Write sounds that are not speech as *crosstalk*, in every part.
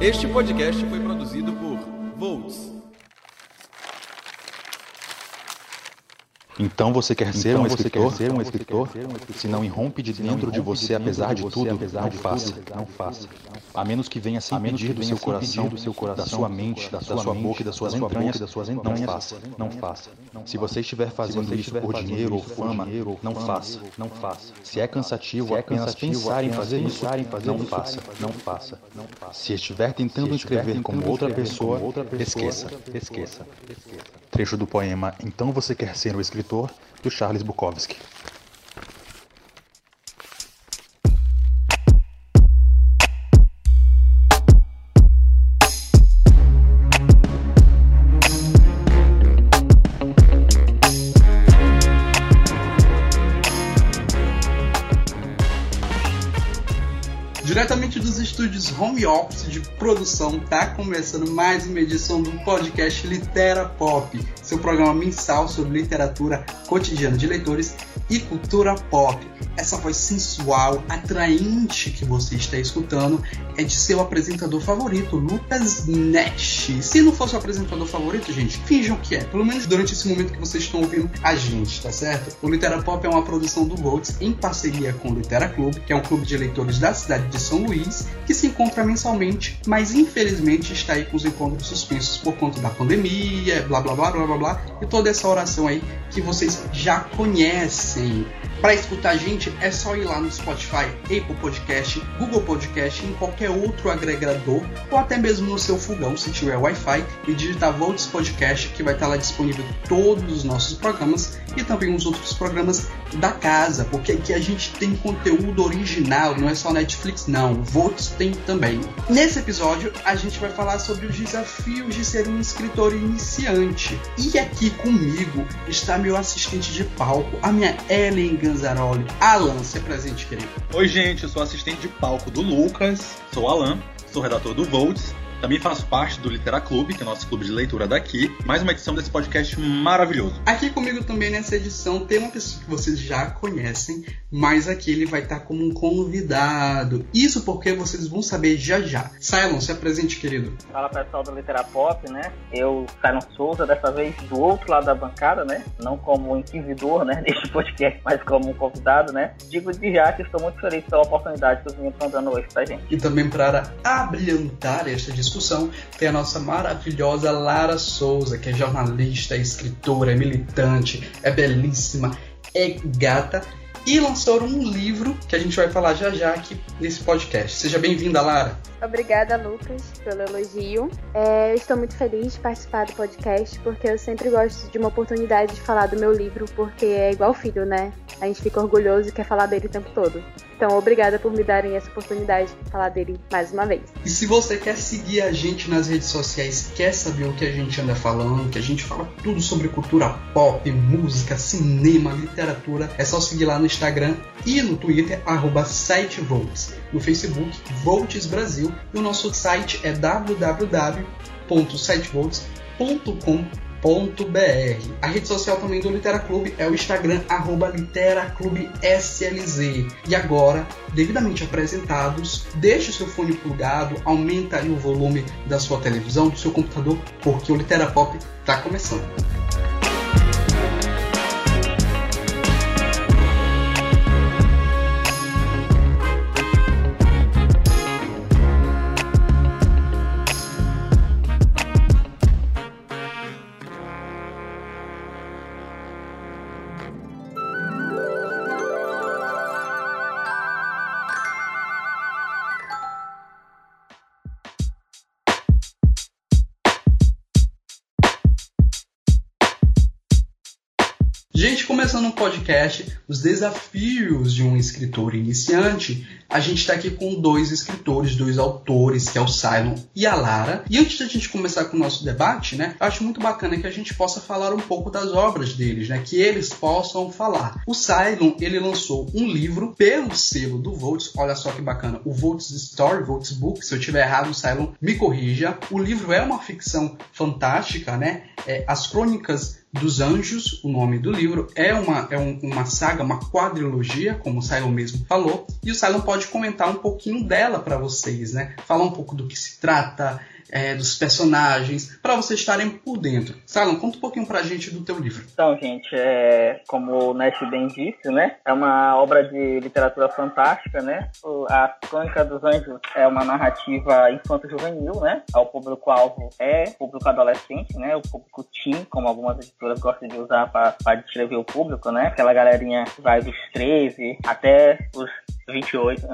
Este podcast foi Então você quer ser então um escritor? Ser um escritor? Se não irrompe de dentro de você, apesar de tudo, não faça. Não faça. A menos que venha sem pedir do seu coração, do seu coração, da sua mente, da sua boca e das suas entranhas, não faça. Não faça. Se você estiver fazendo isso por dinheiro ou fama, não faça. Não faça. Se é cansativo apenas pensar em fazer isso, não faça. Não faça. Se estiver tentando escrever como outra pessoa, esqueça. Esqueça. Trecho do poema Então você quer ser o escritor do Charles Bukowski. Diretamente dos estúdios home office de produção, tá começando mais uma edição do podcast Litera Pop, seu programa mensal sobre literatura cotidiana de leitores e cultura pop. Essa voz sensual, atraente que você está escutando é de seu apresentador favorito, Lucas Nash. Se não fosse o apresentador favorito, gente, finjam que é. Pelo menos durante esse momento que vocês estão ouvindo a gente, tá certo? O Litera Pop é uma produção do Volts em parceria com o Litera Club, que é um clube de leitores da cidade de São Luís, que se encontra mensalmente, mas infelizmente está aí com os encontros suspensos por conta da pandemia, blá blá blá blá blá blá, e toda essa oração aí que vocês já conhecem. Para escutar a gente é só ir lá no Spotify, Apple Podcast, Google Podcast, em qualquer outro agregador ou até mesmo no seu fogão se tiver Wi-Fi e digitar Volts Podcast que vai estar lá disponível todos os nossos programas e também os outros programas da casa, porque aqui a gente tem conteúdo original, não é só Netflix não, Volts tem também. Nesse episódio a gente vai falar sobre os desafios de ser um escritor iniciante. E aqui comigo está meu assistente de palco, a minha Ellen Ganzaroli. Alan, se presente, querido. Oi, gente, eu sou assistente de palco do Lucas, sou Alan, sou redator do Volts também faço parte do Litera Clube, que é o nosso clube de leitura daqui. Mais uma edição desse podcast maravilhoso. Aqui comigo também nessa edição tem uma pessoa que vocês já conhecem, mas aqui ele vai estar como um convidado. Isso porque vocês vão saber já já. Cylon, se apresente, querido. Fala pessoal do Litera Pop, né? Eu, Cylon Souza, dessa vez do outro lado da bancada, né? Não como inquisidor, né? *laughs* Deste podcast, mas como um convidado, né? Digo de já que estou muito feliz pela oportunidade que os meninos estão dando hoje pra gente. E também para abrilhantar esta discussão discussão tem a nossa maravilhosa Lara Souza, que é jornalista, é escritora, é militante, é belíssima, é gata e lançou um livro que a gente vai falar já já aqui nesse podcast. Seja bem-vinda, Lara. Obrigada, Lucas, pelo elogio. É, eu estou muito feliz de participar do podcast, porque eu sempre gosto de uma oportunidade de falar do meu livro, porque é igual filho, né? A gente fica orgulhoso e quer falar dele o tempo todo. Então, obrigada por me darem essa oportunidade de falar dele mais uma vez. E se você quer seguir a gente nas redes sociais, quer saber o que a gente anda falando, que a gente fala tudo sobre cultura pop, música, cinema, literatura, é só seguir lá no Instagram e no Twitter, arroba sitevolts. No Facebook, Volts Brasil. E o nosso site é www.sitevolts.com.br br A rede social também do Litera Clube é o Instagram literaclubslz. E agora, devidamente apresentados, deixe o seu fone plugado, aumenta o volume da sua televisão, do seu computador, porque o Litera Pop está começando. Podcast, os desafios de um escritor iniciante, a gente está aqui com dois escritores, dois autores, que é o Simon e a Lara. E antes da gente começar com o nosso debate, né, acho muito bacana que a gente possa falar um pouco das obras deles, né, que eles possam falar. O Simon, ele lançou um livro pelo selo do Volts, olha só que bacana, o Volts Story, Volts Book, se eu tiver errado, o Simon me corrija. O livro é uma ficção fantástica, né, é, as crônicas dos Anjos, o nome do livro, é uma, é um, uma saga, uma quadrilogia, como o Silon mesmo falou, e o Silon pode comentar um pouquinho dela para vocês, né? Falar um pouco do que se trata, é, dos personagens, para vocês estarem por dentro. Salom, conta um pouquinho pra gente do teu livro. Então, gente, é, como o Nash bem disse, né, é uma obra de literatura fantástica, né? A Crônica dos Anjos é uma narrativa infanto-juvenil, né? O público-alvo é o público adolescente, né? O público teen, como algumas editoras gostam de usar para descrever o público, né? Aquela galerinha vai dos 13 até os 28,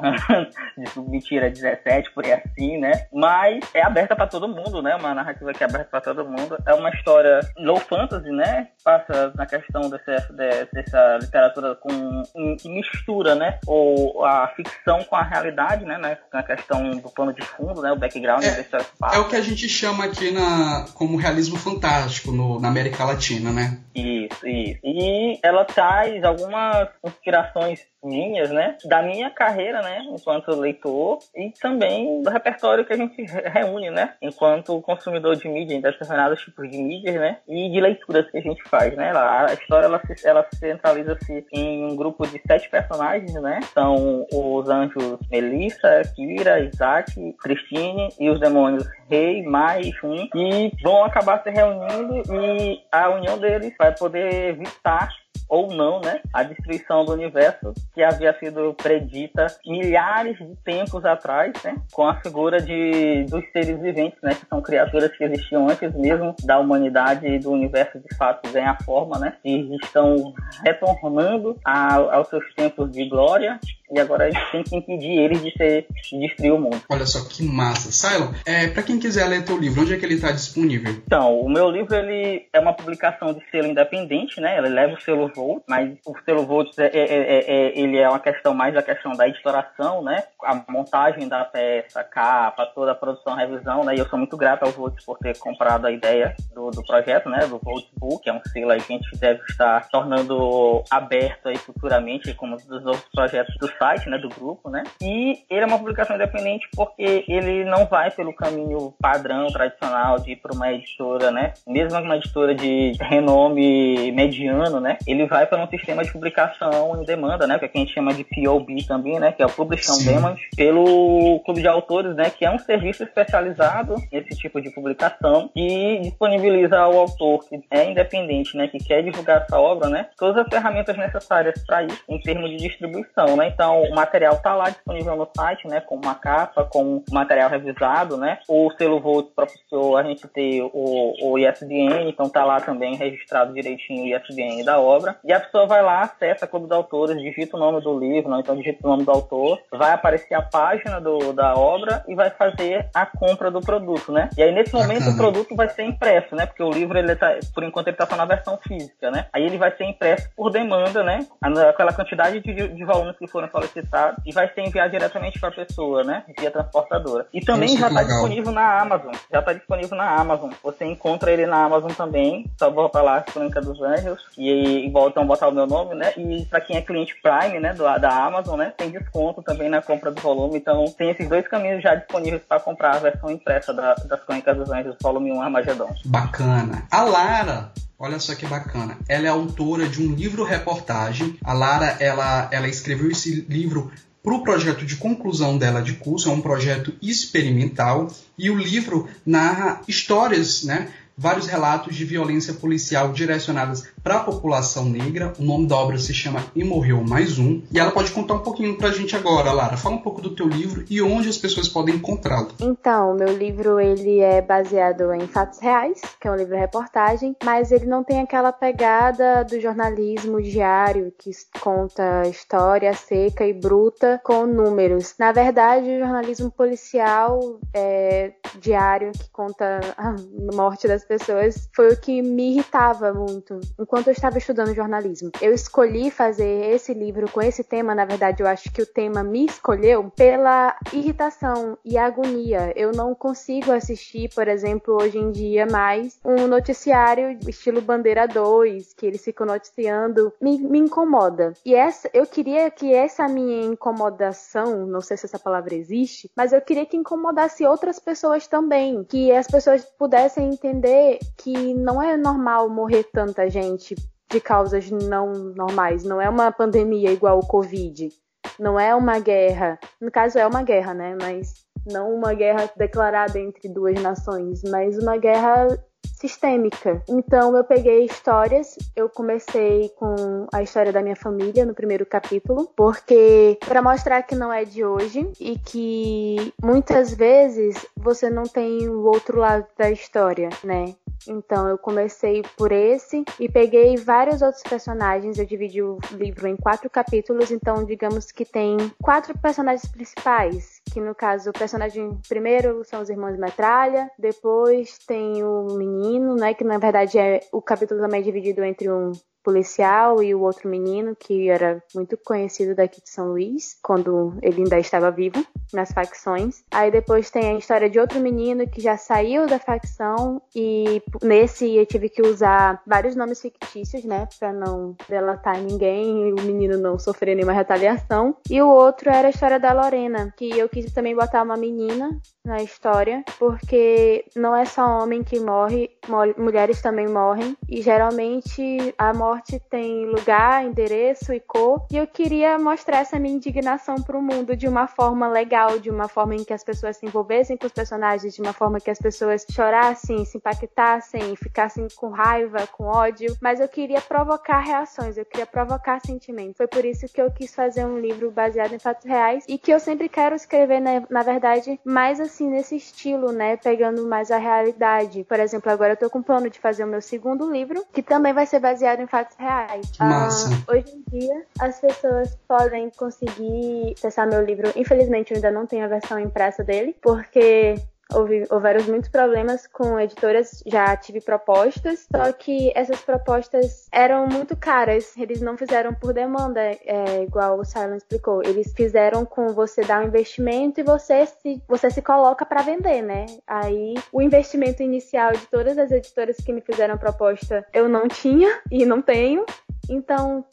*laughs* mentira, 17, por aí assim, né? Mas é aberta para todo mundo, né? Uma narrativa que é aberta para todo mundo. É uma história low fantasy, né? Passa na questão dessa, dessa literatura com que mistura, né? Ou a ficção com a realidade, né? Na questão do plano de fundo, né? O background é. É o que a gente chama aqui na, como realismo fantástico no, na América Latina, né? Isso, isso. E ela traz algumas inspirações minhas, né? Da minha carreira, né? Enquanto leitor e também do repertório que a gente reúne, né? Enquanto consumidor de mídia, em determinados tipos de mídias, né? E de leituras que a gente faz, né? A história, ela se, ela centraliza-se em um grupo de sete personagens, né? São os anjos Melissa, Kira, Isaac, Christine e os demônios Rei, mais um. E vão acabar se reunindo e a união deles vai poder evitar ou não, né, a destruição do universo que havia sido predita milhares de tempos atrás, né, com a figura de dos seres viventes, né, que são criaturas que existiam antes mesmo da humanidade e do universo de fato ganhar forma, né, e estão retornando a, aos seus tempos de glória e agora a gente tem que impedir eles de, ser, de destruir o mundo. Olha só que massa. Cylon, é, para quem quiser ler teu livro, onde é que ele está disponível? Então, o meu livro ele é uma publicação de selo independente, né? Ele leva o selo Volt, mas o selo Volt é, é, é, é, ele é uma questão mais a questão da editoração, né? A montagem da peça, a capa, toda a produção, a revisão, né? E eu sou muito grato ao Volt por ter comprado a ideia do, do projeto, né? Do Volt Book, é um selo aí que a gente deve estar tornando aberto aí futuramente, como dos novos projetos do site site, né, do grupo, né? E ele é uma publicação independente porque ele não vai pelo caminho padrão, tradicional de ir para uma editora, né? Mesmo uma editora de renome mediano, né? Ele vai para um sistema de publicação em demanda, né? Que, é que a gente chama de POB também, né? Que é o Publish on Demand, pelo Clube de Autores, né? Que é um serviço especializado nesse tipo de publicação e disponibiliza ao autor que é independente, né? Que quer divulgar essa obra, né? Todas as ferramentas necessárias para isso em termos de distribuição, né? Então, o material está lá disponível no site, né, com uma capa, com material revisado, né. O selo Volt propiciou a gente ter o, o ISBN, então tá lá também registrado direitinho o ISBN da obra. E a pessoa vai lá, acessa Clube de Autores, digita o nome do livro, não, então digita o nome do autor, vai aparecer a página do, da obra e vai fazer a compra do produto, né. E aí nesse momento o produto vai ser impresso, né, porque o livro ele tá, por enquanto ele tá só na versão física, né. Aí ele vai ser impresso por demanda, né, aquela quantidade de, de volumes que foram solicitado e vai ser enviado diretamente para a pessoa, né? Via transportadora. E também já está disponível na Amazon. Já está disponível na Amazon. Você encontra ele na Amazon também. Só volta lá, Crônica dos Anjos. E, e voltam a botar o meu nome, né? E para quem é cliente Prime, né? Do, da Amazon, né? Tem desconto também na compra do volume. Então tem esses dois caminhos já disponíveis para comprar a versão impressa da, das Crônicas dos Anjos, volume 1 Armagedon. Bacana. A Lara Olha só que bacana. Ela é autora de um livro-reportagem. A Lara, ela, ela escreveu esse livro para o projeto de conclusão dela de curso. É um projeto experimental e o livro narra histórias, né? Vários relatos de violência policial direcionadas para a população negra. O nome da obra se chama E Morreu Mais Um. E ela pode contar um pouquinho para a gente agora, Lara. Fala um pouco do teu livro e onde as pessoas podem encontrá-lo. Então, meu livro ele é baseado em fatos reais, que é um livro reportagem, mas ele não tem aquela pegada do jornalismo diário que conta história seca e bruta com números. Na verdade, o jornalismo policial é, diário que conta a morte das pessoas foi o que me irritava muito enquanto eu estava estudando jornalismo. Eu escolhi fazer esse livro com esse tema, na verdade, eu acho que o tema me escolheu pela irritação e agonia. Eu não consigo assistir, por exemplo, hoje em dia mais um noticiário estilo Bandeira 2, que eles ficam noticiando, me, me incomoda. E essa, eu queria que essa minha incomodação, não sei se essa palavra existe, mas eu queria que incomodasse outras pessoas também, que as pessoas pudessem entender que não é normal morrer tanta gente de causas não normais, não é uma pandemia igual o Covid, não é uma guerra. No caso é uma guerra, né? Mas não uma guerra declarada entre duas nações, mas uma guerra sistêmica. Então eu peguei histórias, eu comecei com a história da minha família no primeiro capítulo, porque para mostrar que não é de hoje e que muitas vezes você não tem o outro lado da história, né? Então eu comecei por esse e peguei vários outros personagens. Eu dividi o livro em quatro capítulos, então digamos que tem quatro personagens principais, que no caso o personagem primeiro são os irmãos Metralha, depois tem o menino, né, que na verdade é o capítulo também é dividido entre um policial e o outro menino que era muito conhecido daqui de São Luís, quando ele ainda estava vivo nas facções. Aí depois tem a história de outro menino que já saiu da facção e nesse eu tive que usar vários nomes fictícios, né, para não delatar ninguém e o menino não sofrer nenhuma retaliação. E o outro era a história da Lorena, que eu quis também botar uma menina na história, porque não é só homem que morre, mulheres também morrem e geralmente a morte morte tem lugar, endereço e cor. E eu queria mostrar essa minha indignação para o mundo de uma forma legal, de uma forma em que as pessoas se envolvessem com os personagens, de uma forma que as pessoas chorassem, se impactassem, ficassem com raiva, com ódio. Mas eu queria provocar reações, eu queria provocar sentimentos. Foi por isso que eu quis fazer um livro baseado em fatos reais e que eu sempre quero escrever, na, na verdade, mais assim nesse estilo, né? Pegando mais a realidade. Por exemplo, agora eu tô com plano de fazer o meu segundo livro, que também vai ser baseado em fatos fatos reais. Massa. Uh, hoje em dia, as pessoas podem conseguir acessar meu livro. Infelizmente, eu ainda não tenho a versão impressa dele, porque houve, houveram muitos problemas com editoras, já tive propostas, só que essas propostas eram muito caras, eles não fizeram por demanda, é, igual o Silent explicou, eles fizeram com você dar um investimento e você se, você se coloca para vender, né? Aí o investimento inicial de todas as editoras que me fizeram proposta eu não tinha e não tenho, então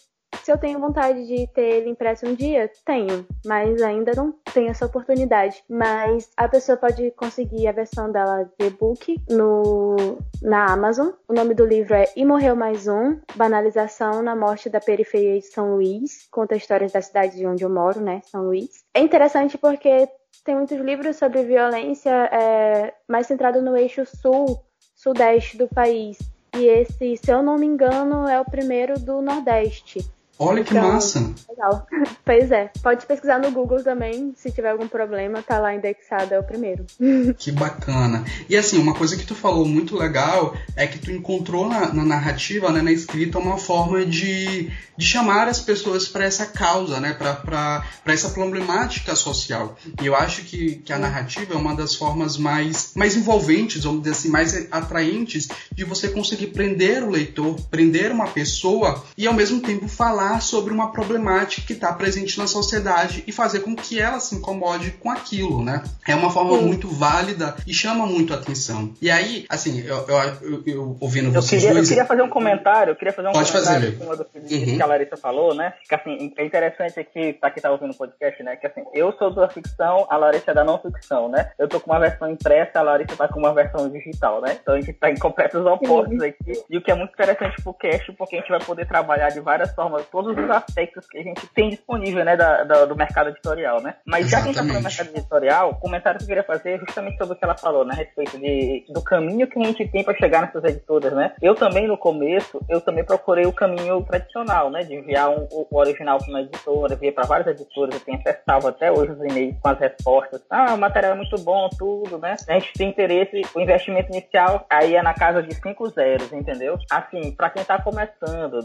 se eu tenho vontade de ter ele impresso um dia, tenho, mas ainda não tenho essa oportunidade. Mas a pessoa pode conseguir a versão dela de e-book no, na Amazon. O nome do livro é E Morreu Mais Um: Banalização na Morte da Periferia de São Luís. Conta histórias da cidade de onde eu moro, né? São Luís. É interessante porque tem muitos livros sobre violência é, mais centrado no eixo sul, sudeste do país. E esse, se eu não me engano, é o primeiro do Nordeste. Olha que então, massa! Legal. *laughs* Pois é. Pode pesquisar no Google também, se tiver algum problema, tá lá indexado, é o primeiro. *laughs* Que bacana. E assim, uma coisa que tu falou muito legal é que tu encontrou na, na narrativa, né, na escrita, uma forma de, de chamar as pessoas para essa causa, né, para essa problemática social. E eu acho que, que a narrativa é uma das formas mais, mais envolventes, vamos dizer assim, mais atraentes de você conseguir prender o leitor, prender uma pessoa e ao mesmo tempo falar falar sobre uma problemática que está presente na sociedade e fazer com que ela se incomode com aquilo, né? É uma forma Sim. muito válida e chama muito a atenção. E aí, assim, eu, eu, eu, eu ouvindo eu vocês queria, dois... Eu queria fazer um comentário, eu queria fazer um Pode comentário fazer, em cima do que, uhum. que a Larissa falou, né? Que, assim, é interessante aqui, pra quem tá ouvindo o podcast, né? Que assim, eu sou da ficção, a Larissa é da não ficção, né? Eu tô com uma versão impressa, a Larissa tá com uma versão digital, né? Então a gente tá em completos opostos aqui. E o que é muito interessante pro cast, porque a gente vai poder trabalhar de várias formas todos os aspectos que a gente tem disponível, né, da, da, do mercado editorial, né? Mas já que a gente tá falando do mercado editorial, o comentário que eu queria fazer é justamente sobre o que ela falou, né, a respeito de, do caminho que a gente tem para chegar nessas editoras, né? Eu também, no começo, eu também procurei o caminho tradicional, né, de enviar um, o original para uma editora, enviar para várias editoras, eu tenho acesso até hoje os e-mails com as respostas. Ah, o material é muito bom, tudo, né? A gente tem interesse, o investimento inicial aí é na casa de cinco zeros, entendeu? Assim, para quem tá começando,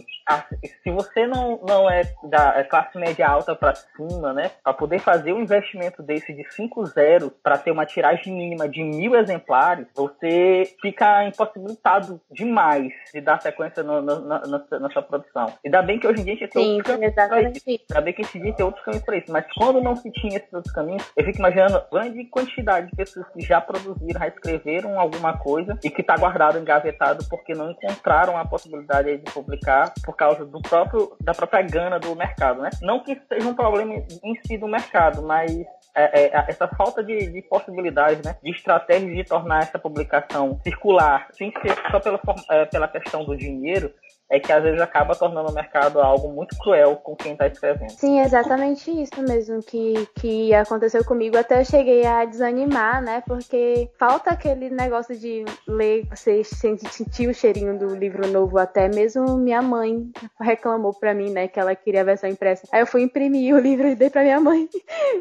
se você não não, não é da é classe média alta para cima, né? Para poder fazer um investimento desse de 5 zeros para ter uma tiragem mínima de mil exemplares, você fica impossibilitado demais de dar sequência no, no, na, na, sua produção. Ainda bem que hoje em dia a gente tem outros caminhos para isso. Ainda bem que a gente tem outros caminhos para isso. Mas quando não se tinha esses outros caminhos, eu fico imaginando grande quantidade de pessoas que já produziram, já escreveram alguma coisa e que está guardado, engavetado, porque não encontraram a possibilidade de publicar por causa do próprio da própria gana do mercado, né? Não que seja um problema em si do mercado, mas é, é, essa falta de, de possibilidades, né, de estratégias de tornar essa publicação circular, sem ser só pela, é, pela questão do dinheiro, é que às vezes acaba tornando o mercado algo muito cruel com quem está escrevendo. Sim, exatamente isso mesmo que, que aconteceu comigo. Até eu cheguei a desanimar, né? Porque falta aquele negócio de ler, você sentir o cheirinho do livro novo. Até mesmo minha mãe reclamou para mim, né? Que ela queria a versão impressa. Aí eu fui imprimir o livro e dei para minha mãe.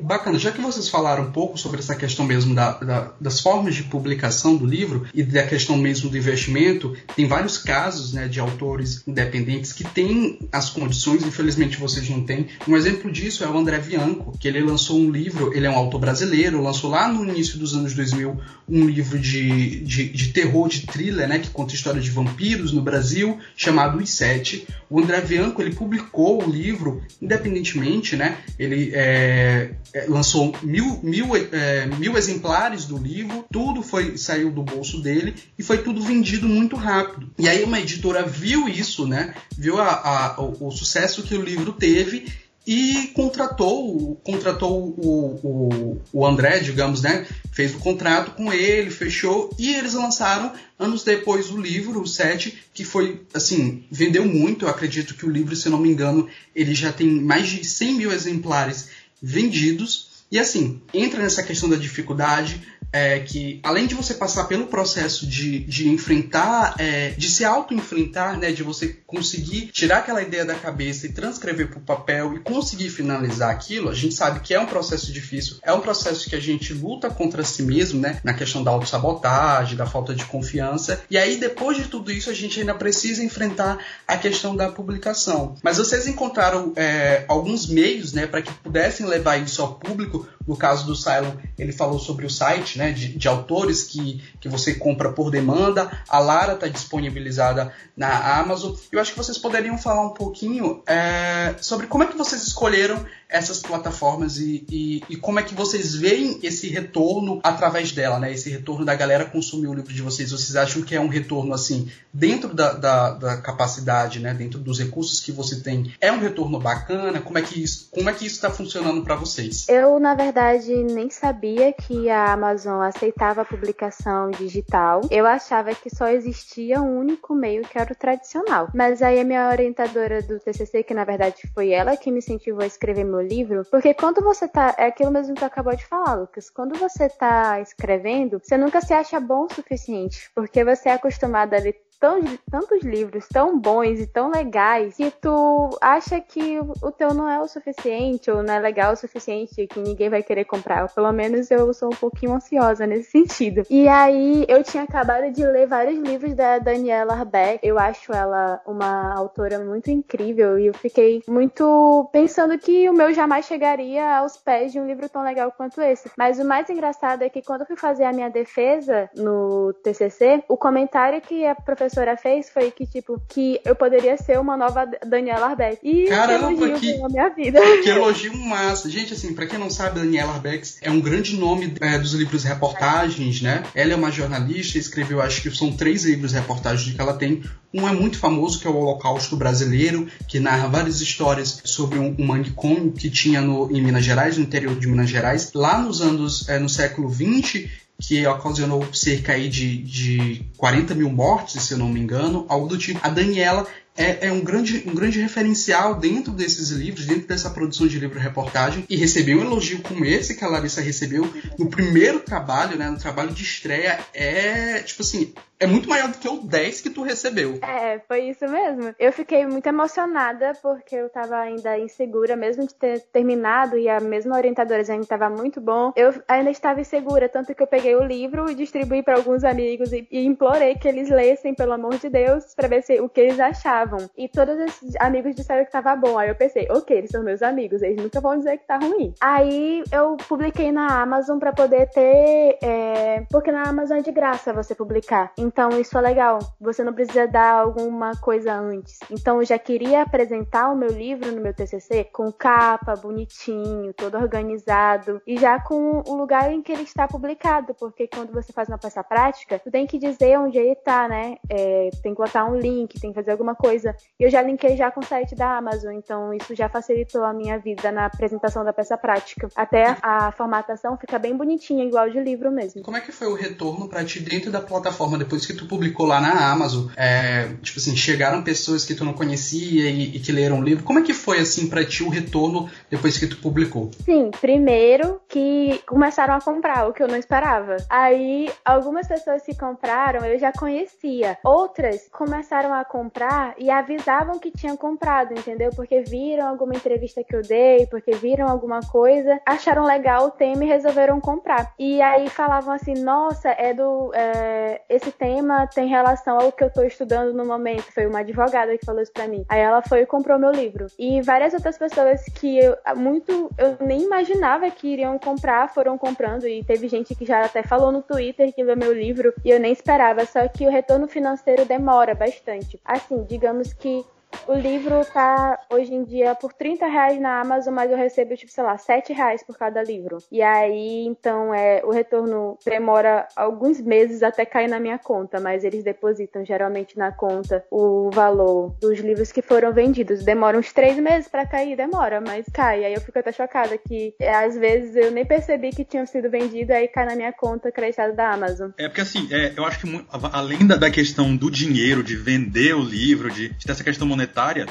Bacana. Já que vocês falaram um pouco sobre essa questão mesmo da, da, das formas de publicação do livro e da questão mesmo do investimento, tem vários casos, né? De autores independentes que têm as condições, infelizmente vocês não têm. Um exemplo disso é o André Bianco, que ele lançou um livro, ele é um autor brasileiro, lançou lá no início dos anos 2000 um livro de, de, de terror, de thriller, né, que conta a história de vampiros no Brasil, chamado Os Sete. O André Bianco, ele publicou o livro independentemente, né, ele é, é, lançou mil, mil, é, mil exemplares do livro, tudo foi saiu do bolso dele e foi tudo vendido muito rápido. E aí uma editora viu isso isso, né? Viu a, a, o, o, sucesso que o livro teve e contratou, contratou o, o, o André, digamos, né? Fez o contrato com ele, fechou e eles lançaram anos depois o livro, o 7, que foi, assim, vendeu muito. Eu acredito que o livro, se não me engano, ele já tem mais de 100 mil exemplares vendidos. E assim, entra nessa questão da dificuldade, é que além de você passar pelo processo de, de enfrentar, é, de se auto-enfrentar, né, de você conseguir tirar aquela ideia da cabeça e transcrever para o papel e conseguir finalizar aquilo, a gente sabe que é um processo difícil, é um processo que a gente luta contra si mesmo, né, na questão da autossabotagem, da falta de confiança, e aí depois de tudo isso a gente ainda precisa enfrentar a questão da publicação. Mas vocês encontraram é, alguns meios, né, para que pudessem levar isso ao público, no caso do Cylon, ele falou sobre o site, né, de, de, autores que, que você compra por demanda. A Lara está disponibilizada na Amazon. Eu acho que vocês poderiam falar um pouquinho é, sobre como é que vocês escolheram essas plataformas e, e, e, como é que vocês veem esse retorno através dela, né? Esse retorno da galera consumir o livro de vocês. Vocês acham que é um retorno assim dentro da, da, da capacidade, né? Dentro dos recursos que você tem, é um retorno bacana? Como é que isso, como é que isso está funcionando para vocês? Eu na verdade nem sabia que a Amazon aceitava a publicação digital. Eu achava que só existia um único meio que era o tradicional. Mas aí a minha orientadora do TCC, que na verdade foi ela que me incentivou a escrever livro, porque quando você tá. É aquilo mesmo que tu acabou de falar, Lucas. Quando você tá escrevendo, você nunca se acha bom o suficiente, porque você é acostumado a ler tão, tantos livros tão bons e tão legais que tu acha que o teu não é o suficiente ou não é legal o suficiente que ninguém vai querer comprar. Pelo menos eu sou um pouquinho ansiosa nesse *laughs* sentido. E aí eu tinha acabado de ler vários livros da Daniela Arbeck. Eu acho ela uma autora muito incrível e eu fiquei muito pensando que o meu jamais chegaria aos pés de um livro tão legal quanto esse. Mas o mais engraçado é que quando eu fui fazer a minha defesa no TCC, o comentário que a professora professora fez foi que, tipo, que eu poderia ser uma nova Daniela Arbex. E Caramba, que elogio que, na minha vida. *laughs* Que elogio massa. Gente, assim, pra quem não sabe, Daniela Arbex é um grande nome é, dos livros reportagens, né? Ela é uma jornalista, escreveu, acho que são três livros reportagens que ela tem. Um é muito famoso, que é o Holocausto Brasileiro, que narra várias histórias sobre um, um manicômio que tinha no, em Minas Gerais, no interior de Minas Gerais. Lá nos anos, é, no século XX, que ocasionou cerca aí de, de 40 mil mortes, se eu não me engano, algo do tipo. A Daniela é, é, um, grande, um grande referencial dentro desses livros, dentro dessa produção de livro-reportagem, e receber um elogio como esse que a Larissa recebeu no primeiro trabalho, né, no trabalho de estreia, é, tipo assim, é muito maior do que o 10 que tu recebeu. É, foi isso mesmo. Eu fiquei muito emocionada porque eu tava ainda insegura, mesmo de ter terminado e a mesma orientadora dizendo que tava muito bom. Eu ainda estava insegura, tanto que eu peguei o livro e distribuí para alguns amigos e, e, implorei que eles lessem, pelo amor de Deus, para ver se, o que eles achavam estavam e todos esses amigos disseram que tava bom. Aí eu pensei, ok, eles são meus amigos, eles nunca vão dizer que tá ruim. Aí eu publiquei na Amazon para poder ter. É... Porque na Amazon é de graça você publicar. Então isso é legal. Você não precisa dar alguma coisa antes. Então eu já queria apresentar o meu livro no meu TCC com capa, bonitinho, todo organizado e já com o lugar em que ele está publicado, porque quando você faz uma peça prática, tu tem que dizer onde ele está, né? É, tem que botar um link, tem que fazer alguma coisa. E eu já linkei já com o site da Amazon, então isso já facilitou a minha vida na apresentação da peça prática. Até a formatação fica bem bonitinha, igual de livro mesmo. Como é que foi o retorno para ti dentro da plataforma depois que tu publicou lá na Amazon? É, tipo assim, chegaram pessoas que tu não conhecia e, e que leram o livro. Como é que foi assim para ti o retorno depois que tu publicou? Sim, primeiro que começaram a comprar, o que eu não esperava. Aí algumas pessoas que compraram eu já conhecia. Outras começaram a comprar e avisavam que tinham comprado, entendeu? Porque viram alguma entrevista que eu dei, porque viram alguma coisa, acharam legal o tema e resolveram comprar. E aí falavam assim: nossa, é do. É, esse tema tem relação ao que eu tô estudando no momento. Foi uma advogada que falou isso pra mim. Aí ela foi e comprou meu livro. E várias outras pessoas que eu muito. Eu nem imaginava que iriam comprar foram comprando. E teve gente que já até falou no Twitter que leu meu livro e eu nem esperava. Só que o retorno financeiro demora bastante. Assim, digamos que o livro tá hoje em dia por 30 reais na Amazon, mas eu recebo, tipo, sei lá, 7 reais por cada livro. E aí, então, é, o retorno demora alguns meses até cair na minha conta, mas eles depositam geralmente na conta o valor dos livros que foram vendidos. Demora uns 3 meses para cair, demora, mas cai. Aí eu fico até chocada que é, às vezes eu nem percebi que tinham sido vendidos, aí cai na minha conta creditada da Amazon. É porque assim, é, eu acho que além da, da questão do dinheiro, de vender o livro, de, de ter essa questão monetária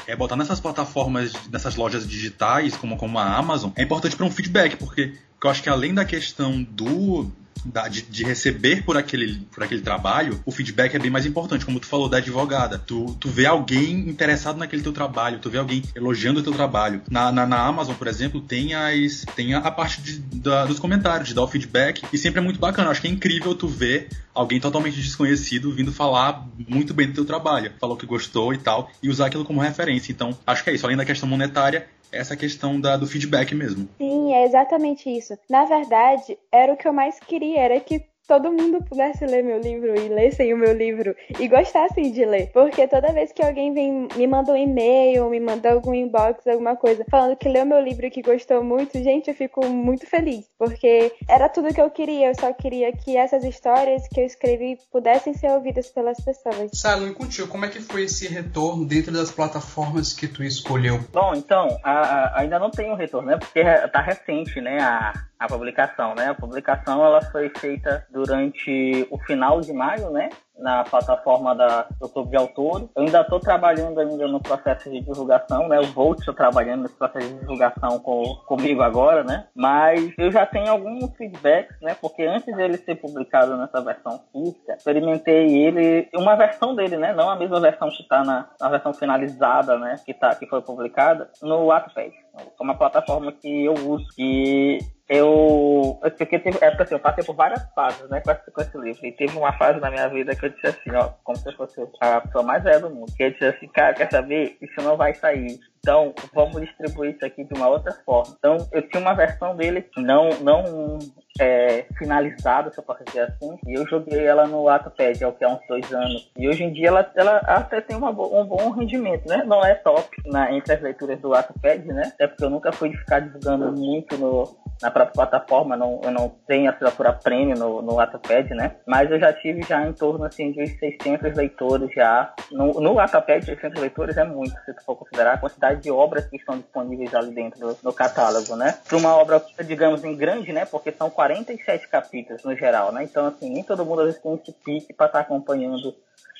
é botar nessas plataformas, nessas lojas digitais, como, como a Amazon, é importante para um feedback, porque eu acho que além da questão do de, de, receber por aquele, por aquele trabalho, o feedback é bem mais importante, como tu falou da advogada. Tu, tu vê alguém interessado naquele teu trabalho, tu vê alguém elogiando o teu trabalho. Na, na, na Amazon, por exemplo, tem, as, tem a, parte de, da, dos comentários, de dar o feedback, e sempre é muito bacana. Acho que é incrível tu ver alguém totalmente desconhecido vindo falar muito bem do teu trabalho. Falou que gostou e tal, e usar aquilo como referência. Então, acho que é isso. Além da questão monetária, essa questão da, do feedback mesmo. Sim, é exatamente isso. Na verdade, era o que eu mais queria, era que todo mundo pudesse ler meu livro e lessem o meu livro e gostassem de ler. Porque toda vez que alguém vem, me manda um e-mail, me manda algum inbox, alguma coisa, falando que leu meu livro e que gostou muito, gente, eu fico muito feliz. Porque era tudo que eu queria, eu só queria que essas histórias que eu escrevi pudessem ser ouvidas pelas pessoas. Salom, e contigo, como é que foi esse retorno dentro das plataformas que tu escolheu? Bom, então, a, a, ainda não tenho retorno, né? Porque tá recente, né? A, a publicação, né? A publicação ela foi feita durante o final de maio, né? na plataforma da, do Clube de Autores. Eu ainda estou trabalhando ainda no processo de divulgação, né? O Volt está trabalhando nesse processo de divulgação com, comigo agora, né? Mas eu já tenho alguns feedbacks, né? Porque antes dele ser publicado nessa versão física, experimentei ele, uma versão dele, né? Não a mesma versão que está na, na versão finalizada, né? Que, tá, que foi publicada, no Wattpad. É uma plataforma que eu uso. E eu. Porque teve, é assim, eu passei por várias fases, né, com esse, com esse livro. E teve uma fase na minha vida que eu disse assim, ó, como se eu fosse a pessoa mais velha do mundo. Que eu disse assim, cara, quer saber? Isso não vai sair. Então, vamos distribuir isso aqui de uma outra forma. Então, eu tinha uma versão dele não, não é, finalizada, se eu posso dizer assim, e eu joguei ela no Wattpad, é o que há uns dois anos. E hoje em dia ela, ela até tem uma, um bom rendimento, né? Não é top na, entre as leituras do Wattpad, né? Até porque eu nunca fui de ficar divulgando muito no, na própria plataforma, não, eu não tenho assinatura premium no, no Wattpad, né? Mas eu já tive já em torno, assim, de 600 leitores já. No, no Wattpad, 600 leitores é muito, se tu for considerar a quantidade quantidade de obras que estão disponíveis ali dentro do, catálogo, né? Para uma obra, digamos, em grande, né? Porque são 47 capítulos no geral, né? Então, assim, nem todo mundo às vezes tem esse pique para estar tá acompanhando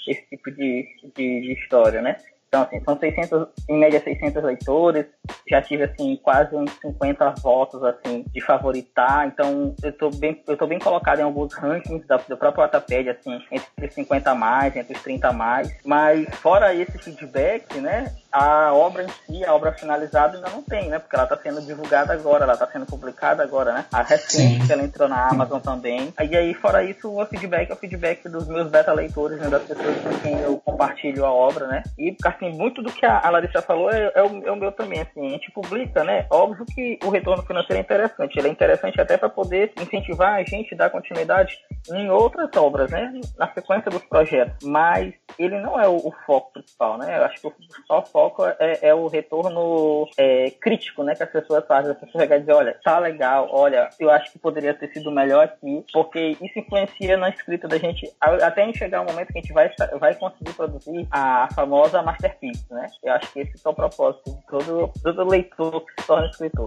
esse tipo de, de, de história, né? Então, assim, são 600, em média 600 leitores. Já tive, assim, quase uns 50 votos, assim, de favoritar. Então, eu tô bem, eu tô bem colocado em alguns rankings da, do próprio Wattpad, assim, entre os 50 mais, entre os 30 mais. Mas, fora esse feedback, né, a obra em si, a obra finalizada ainda não tem, né? Porque ela está sendo divulgada agora, ela está sendo publicada agora, né? A recente ela entrou na Amazon também. E aí, fora isso, o feedback é o feedback dos meus beta leitores, né? Das pessoas com quem eu compartilho a obra, né? E assim, assim, muito do que a Larissa falou é, é, o, é, o, meu também, assim, a gente publica, né? Óbvio que o retorno financeiro é interessante, ele é interessante até para poder incentivar a gente a dar continuidade em outras obras, né? Na sequência dos projetos, mas ele não é o, o foco principal, né? Eu acho que o principal foco é, é o retorno é, crítico, né? Que as pessoas fazem, as pessoas chegam dizer, olha, tá legal, olha, eu acho que poderia ter sido melhor aqui, porque isso influencia na escrita da gente, até gente chegar um momento que a gente vai, vai conseguir produzir a famosa né? Eu acho que esse é o propósito de todo, todo leitor que se torna escritor.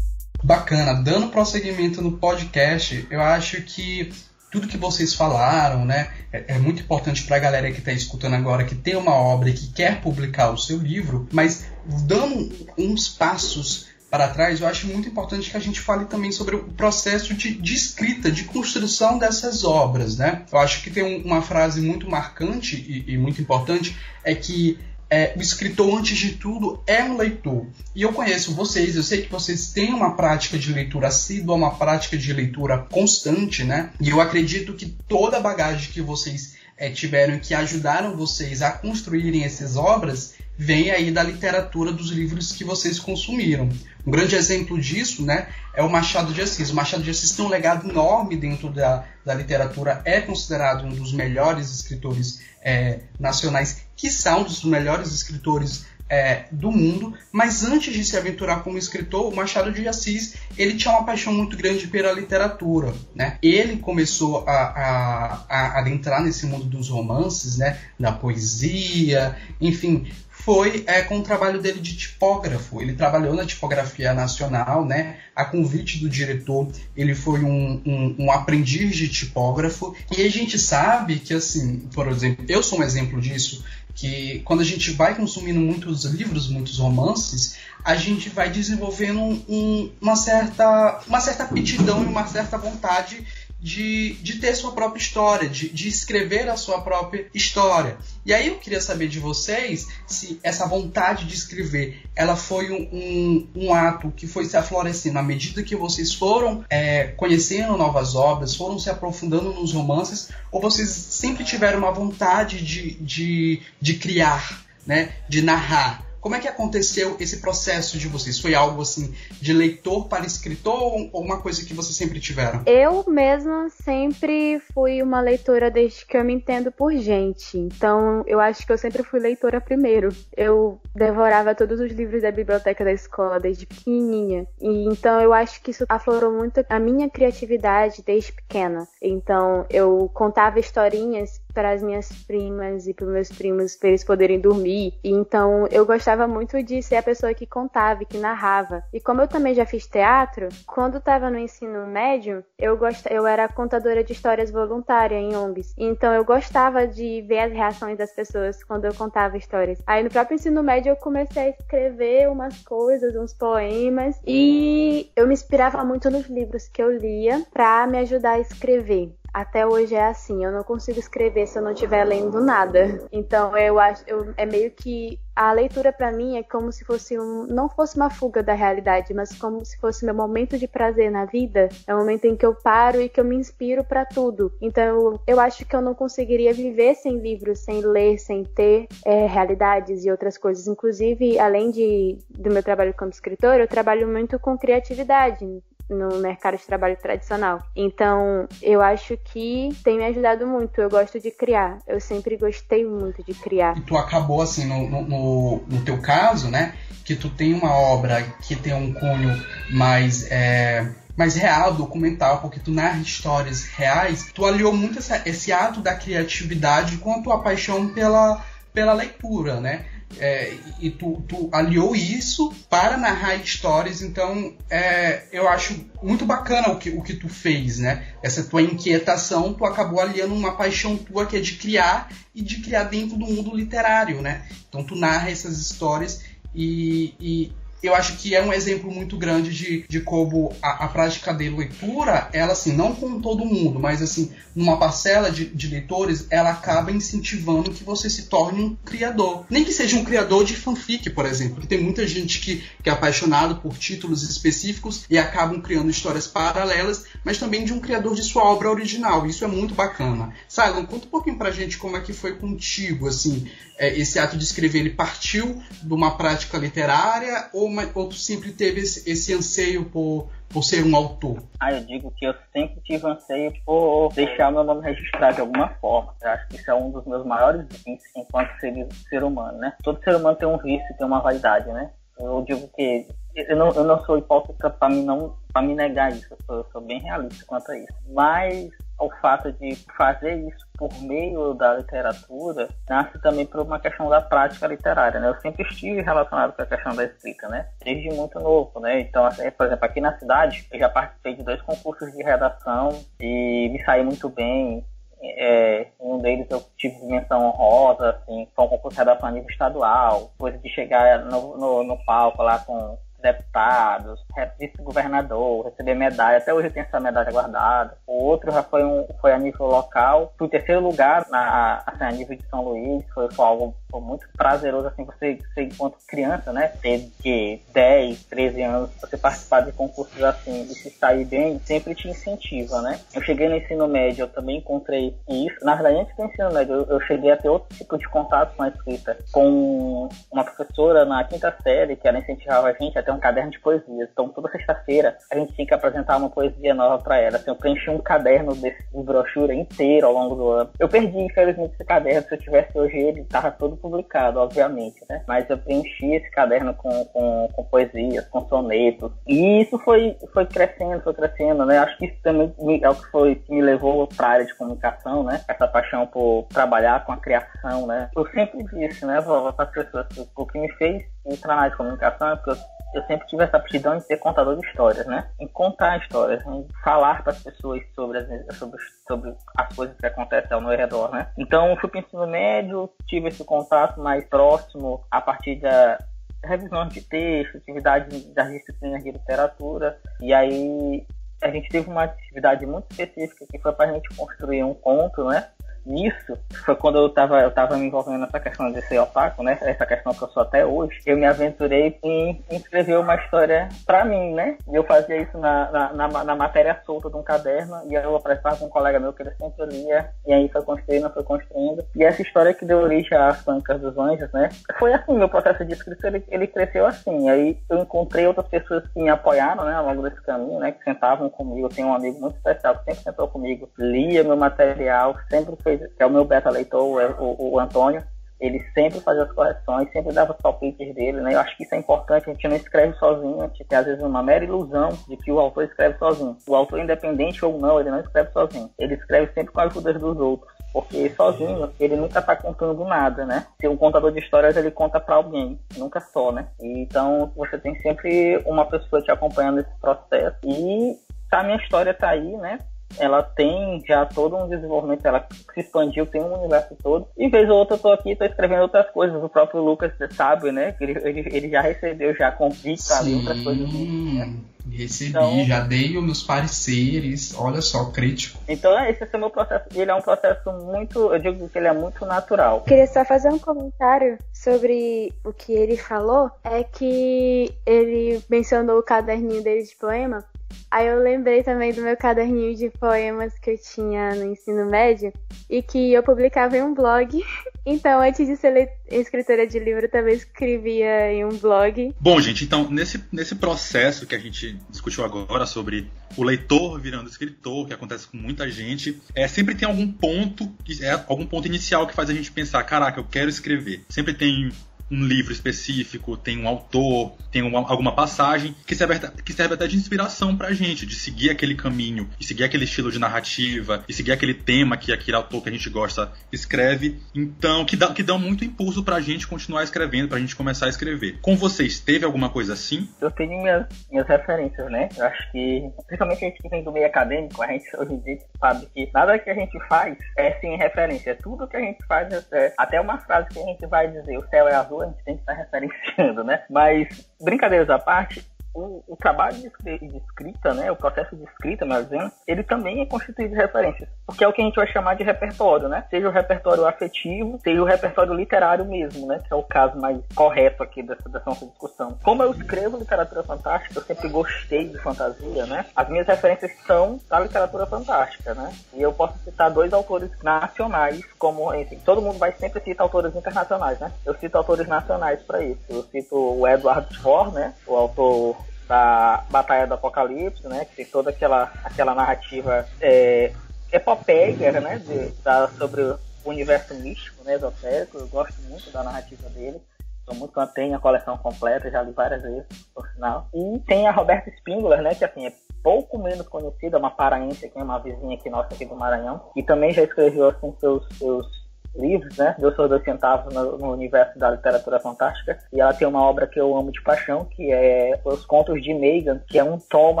Bacana, dando prosseguimento no podcast, eu acho que tudo que vocês falaram, né, é, é muito importante para a galera que está escutando agora, que tem uma obra e que quer publicar o seu livro, mas dando uns passos para trás, eu acho muito importante que a gente fale também sobre o processo de, de escrita, de construção dessas obras, né? Eu acho que tem um, uma frase muito marcante e, e muito importante, é que é, o escritor, antes de tudo, é um leitor. E eu conheço vocês, eu sei que vocês têm uma prática de leitura assídua, uma prática de leitura constante, né? E eu acredito que toda a bagagem que vocês é, tiveram e que ajudaram vocês a construírem essas obras vem aí da literatura dos livros que vocês consumiram. Um grande exemplo disso né, é o Machado de Assis. O Machado de Assis tem um legado enorme dentro da, da literatura, é considerado um dos melhores escritores é, nacionais, que são um dos melhores escritores é, do mundo, mas antes de se aventurar como escritor, o Machado de Assis ele tinha uma paixão muito grande pela literatura. Né? Ele começou a, a, a adentrar nesse mundo dos romances, né? da poesia, enfim, foi é, com o trabalho dele de tipógrafo. Ele trabalhou na tipografia nacional, né? A convite do diretor, ele foi um, um, um, aprendiz de tipógrafo. E a gente sabe que, assim, por exemplo, eu sou um exemplo disso, que quando a gente vai consumindo muitos livros, muitos romances, a gente vai desenvolvendo um, uma, certa, uma certa aptidão e uma certa vontade de, de ter sua própria história, de, de escrever a sua própria história. E aí eu queria saber de vocês se essa vontade de escrever ela foi um, um, um ato que foi se aflorescendo à medida que vocês foram é, conhecendo novas obras, foram se aprofundando nos romances, ou vocês sempre tiveram uma vontade de, de, de criar, né, de narrar? Como é que aconteceu esse processo de vocês? Foi algo assim de leitor para escritor ou uma coisa que vocês sempre tiveram? Eu mesma sempre fui uma leitora desde que eu me entendo por gente. Então, eu acho que eu sempre fui leitora primeiro. Eu devorava todos os livros da biblioteca da escola desde pequenininha. E então eu acho que isso aflorou muito a minha criatividade desde pequena. Então, eu contava historinhas para as minhas primas e para meus primos para eles poderem dormir. E então eu gostava muito de ser a pessoa que contava e que narrava. E como eu também já fiz teatro, quando estava no ensino médio, eu gost... eu era contadora de histórias voluntária em ONGs. Então eu gostava de ver as reações das pessoas quando eu contava histórias. Aí no próprio ensino médio eu comecei a escrever umas coisas, uns poemas e eu me inspirava muito nos livros que eu lia para me ajudar a escrever. Até hoje é assim, eu não consigo escrever se eu não estiver lendo nada. Então eu acho, eu, é meio que a leitura para mim é como se fosse um, não fosse uma fuga da realidade, mas como se fosse meu momento de prazer na vida. É o momento em que eu paro e que eu me inspiro para tudo. Então eu, eu acho que eu não conseguiria viver sem livros, sem ler, sem ter é, realidades e outras coisas. Inclusive, além de do meu trabalho como escritor, eu trabalho muito com criatividade no mercado de trabalho tradicional. Então, eu acho que tem me ajudado muito. Eu gosto de criar. Eu sempre gostei muito de criar. E tu acabou, assim, no, no, no teu caso, né? Que tu tem uma obra que tem um cunho mais. É mais real, documental, porque tu narra histórias reais, tu aliou muito essa, esse ato da criatividade com a tua paixão pela, pela leitura, né? É, e tu, tu, aliou isso para narrar histórias, então é, eu acho muito bacana o que, o que tu fez, né? Essa tua inquietação, tu acabou aliando uma paixão tua que é de criar e de criar dentro do mundo literário, né? Então tu narra essas histórias e, e eu acho que é um exemplo muito grande de, de como a, a prática de leitura, ela assim, não com todo mundo, mas assim, numa parcela de, de leitores, ela acaba incentivando que você se torne um criador. Nem que seja um criador de fanfic, por exemplo, porque tem muita gente que, que é apaixonado por títulos específicos e acabam criando histórias paralelas, mas também de um criador de sua obra original. Isso é muito bacana. Silon, conta um pouquinho pra gente como é que foi contigo, assim, é, esse ato de escrever, ele partiu de uma prática literária ou, uma, ou tu sempre teve esse, esse anseio por, por ser um autor? Ah, eu digo que eu sempre tive anseio por deixar meu nome registrado de alguma forma. Eu acho que isso é um dos meus maiores vícios enquanto ser, ser humano, né? Todo ser humano tem um vício, tem uma vaidade, né? Eu digo que eu não, eu não sou hipócrita para me não para me negar isso. Eu sou, eu sou, bem realista quanto a isso. Mas o fato de fazer isso por meio da literatura nasce também por uma questão da prática literária, né? Eu sempre estive relacionado com a questão da escrita, né? Desde muito novo, né? Então, assim, por exemplo, aqui na cidade, eu já participei de dois concursos de redação e me saí muito bem. É, um deles eu tive menção honrosa, assim, foi um concurso de redação a nível estadual, coisa de chegar no, no, no palco lá com deputados, vice-governador, receber medalha. Até hoje tenho essa medalha guardada. O outro já foi, um, foi a nível local. Fui terceiro lugar na, assim, a nível de São Luís. Foi, foi algo foi muito prazeroso, assim, você, você enquanto criança, né? Ter de 10, 13 anos, você participar de concursos assim e se sair bem, sempre te incentiva, né? Eu cheguei no ensino médio, eu também encontrei isso. Na verdade, antes do ensino médio, eu, eu cheguei a ter outro tipo de contato com a escrita. Com uma professora na quinta série, que ela incentivava a gente a um caderno de poesias. Então, toda sexta-feira, a gente tinha que apresentar uma poesia nova para ela. Assim, eu preenchi um caderno desse, de brochura inteiro ao longo do ano. Eu perdi, infelizmente, esse caderno. Se eu tivesse hoje ele, tava todo publicado, obviamente, né? Mas eu preenchi esse caderno com, com, com poesias, com sonetos. E isso foi, foi crescendo, foi crescendo, né? Acho que isso também é o que foi que me levou para a área de comunicação, né? Essa paixão por trabalhar com a criação, né? Eu sempre disse, né, para as pessoas, o que me fez entrar na de comunicação é porque eu sempre tive essa aptidão em ser contador de histórias, né? Em contar histórias, em falar para as pessoas sobre as, sobre, sobre as coisas que acontecem ao meu redor, né? Então, fui para o ensino médio, tive esse contato mais próximo a partir da revisão de texto, atividades das disciplinas de literatura, e aí a gente teve uma atividade muito específica que foi para a gente construir um conto, né? Nisso foi quando eu estava eu tava me envolvendo nessa questão de ser otaku, né? Essa questão que eu sou até hoje. Eu me aventurei em escrever uma história para mim, né? Eu fazia isso na, na, na, na, matéria solta de um caderno e eu apresentava com um colega meu que ele sempre lia. E aí foi construindo, foi construindo. E essa história que deu origem às Pancas dos Anjos, né? Foi assim, meu processo de escrita ele, ele cresceu assim. Aí eu encontrei outras pessoas que me apoiaram, né? Ao longo desse caminho, né? Que sentavam comigo. Eu tenho um amigo muito especial que sempre sentou comigo, lia meu material, sempre foi fez, que é o meu beta leitor, o, o, Antônio, ele sempre fazia as correções, sempre dava os palpites dele, né? Eu acho que isso é importante, a gente não escreve sozinho, a gente tem às vezes uma mera ilusão de que o autor escreve sozinho. O autor, independente ou não, ele não escreve sozinho. Ele escreve sempre com a ajuda dos outros. Porque sozinho ele nunca está contando nada, né? Se um contador de histórias ele conta para alguém, nunca só, né? Então você tem sempre uma pessoa te acompanhando nesse processo e a minha história tá aí, né? Ela tem já todo um desenvolvimento, ela se expandiu, tem um universo todo. E vez ou outra eu tô aqui, tô escrevendo outras coisas. O próprio Lucas sabe, né? Ele, ele, ele já recebeu já convite para outras coisas. Né? Recebi, então, já dei os meus pareceres, olha só, crítico. Então esse é o meu processo. Ele é um processo muito, eu digo que ele é muito natural. Queria só fazer um comentário sobre o que ele falou. É que ele mencionou o caderninho dele de poema. Aí eu lembrei também do meu caderninho de poemas que eu tinha no ensino médio e que eu publicava em um blog. *laughs* Então, antes de ser escritora de livro, também escrevia em um blog. Bom, gente, então, nesse, nesse processo que a gente discutiu agora sobre o leitor virando escritor, que acontece com muita gente, é, sempre tem algum ponto, é, algum ponto inicial que faz a gente pensar, caraca, eu quero escrever. Sempre tem um livro específico, tem um autor, tem uma, alguma passagem que serve, que serve até de inspiração pra gente, de seguir aquele caminho, e seguir aquele estilo de narrativa, e seguir aquele tema que aquele autor que a gente gosta escreve. Então, que, dá, que dão muito impulso pra gente continuar escrevendo, pra gente começar a escrever. Com vocês, teve alguma coisa assim? Eu tenho minhas, minhas referências, né? Eu acho que, principalmente a gente que vem do meio acadêmico, a gente *laughs* hoje em dia sabe que nada que a gente faz é sem referência. Tudo que a gente faz é, até uma frase que a gente vai dizer, o céu é azul, a gente tem que estar referenciando, né? Mas, brincadeiras à parte, o, o, trabalho de, escrita, né, o processo de escrita, melhor dizendo, ele também é constituído de referências, porque é o que a gente vai chamar de repertório, né? Seja o repertório afetivo, seja o repertório literário mesmo, né? Que é o caso mais correto aqui dessa, dessa nossa discussão. Como eu escrevo literatura fantástica, eu sempre gostei de fantasia, né? As minhas referências são da literatura fantástica, né? E eu posso citar dois autores nacionais, como, enfim, todo mundo vai sempre citar autores internacionais, né? Eu cito autores nacionais para isso. Eu cito o Edward Spohr, né? O autor da Batalha do Apocalipse, né? Que tem toda aquela, aquela narrativa é, epopeia, né? De, da, sobre o universo místico, né? Esotérico. Eu gosto muito da narrativa dele. Sou muito fã, tenho a coleção completa, já li várias vezes, por sinal. E tem a Roberta Spindler, né? Que assim, é pouco menos conhecida, uma paraense aqui, uma vizinha aqui nossa aqui do Maranhão. E também já escreveu assim seus, seus livros, né? Eu sou dois centavos no, no, universo da literatura fantástica. E ela tem uma obra que eu amo de paixão, que é Os Contos de Megan, que é um tom,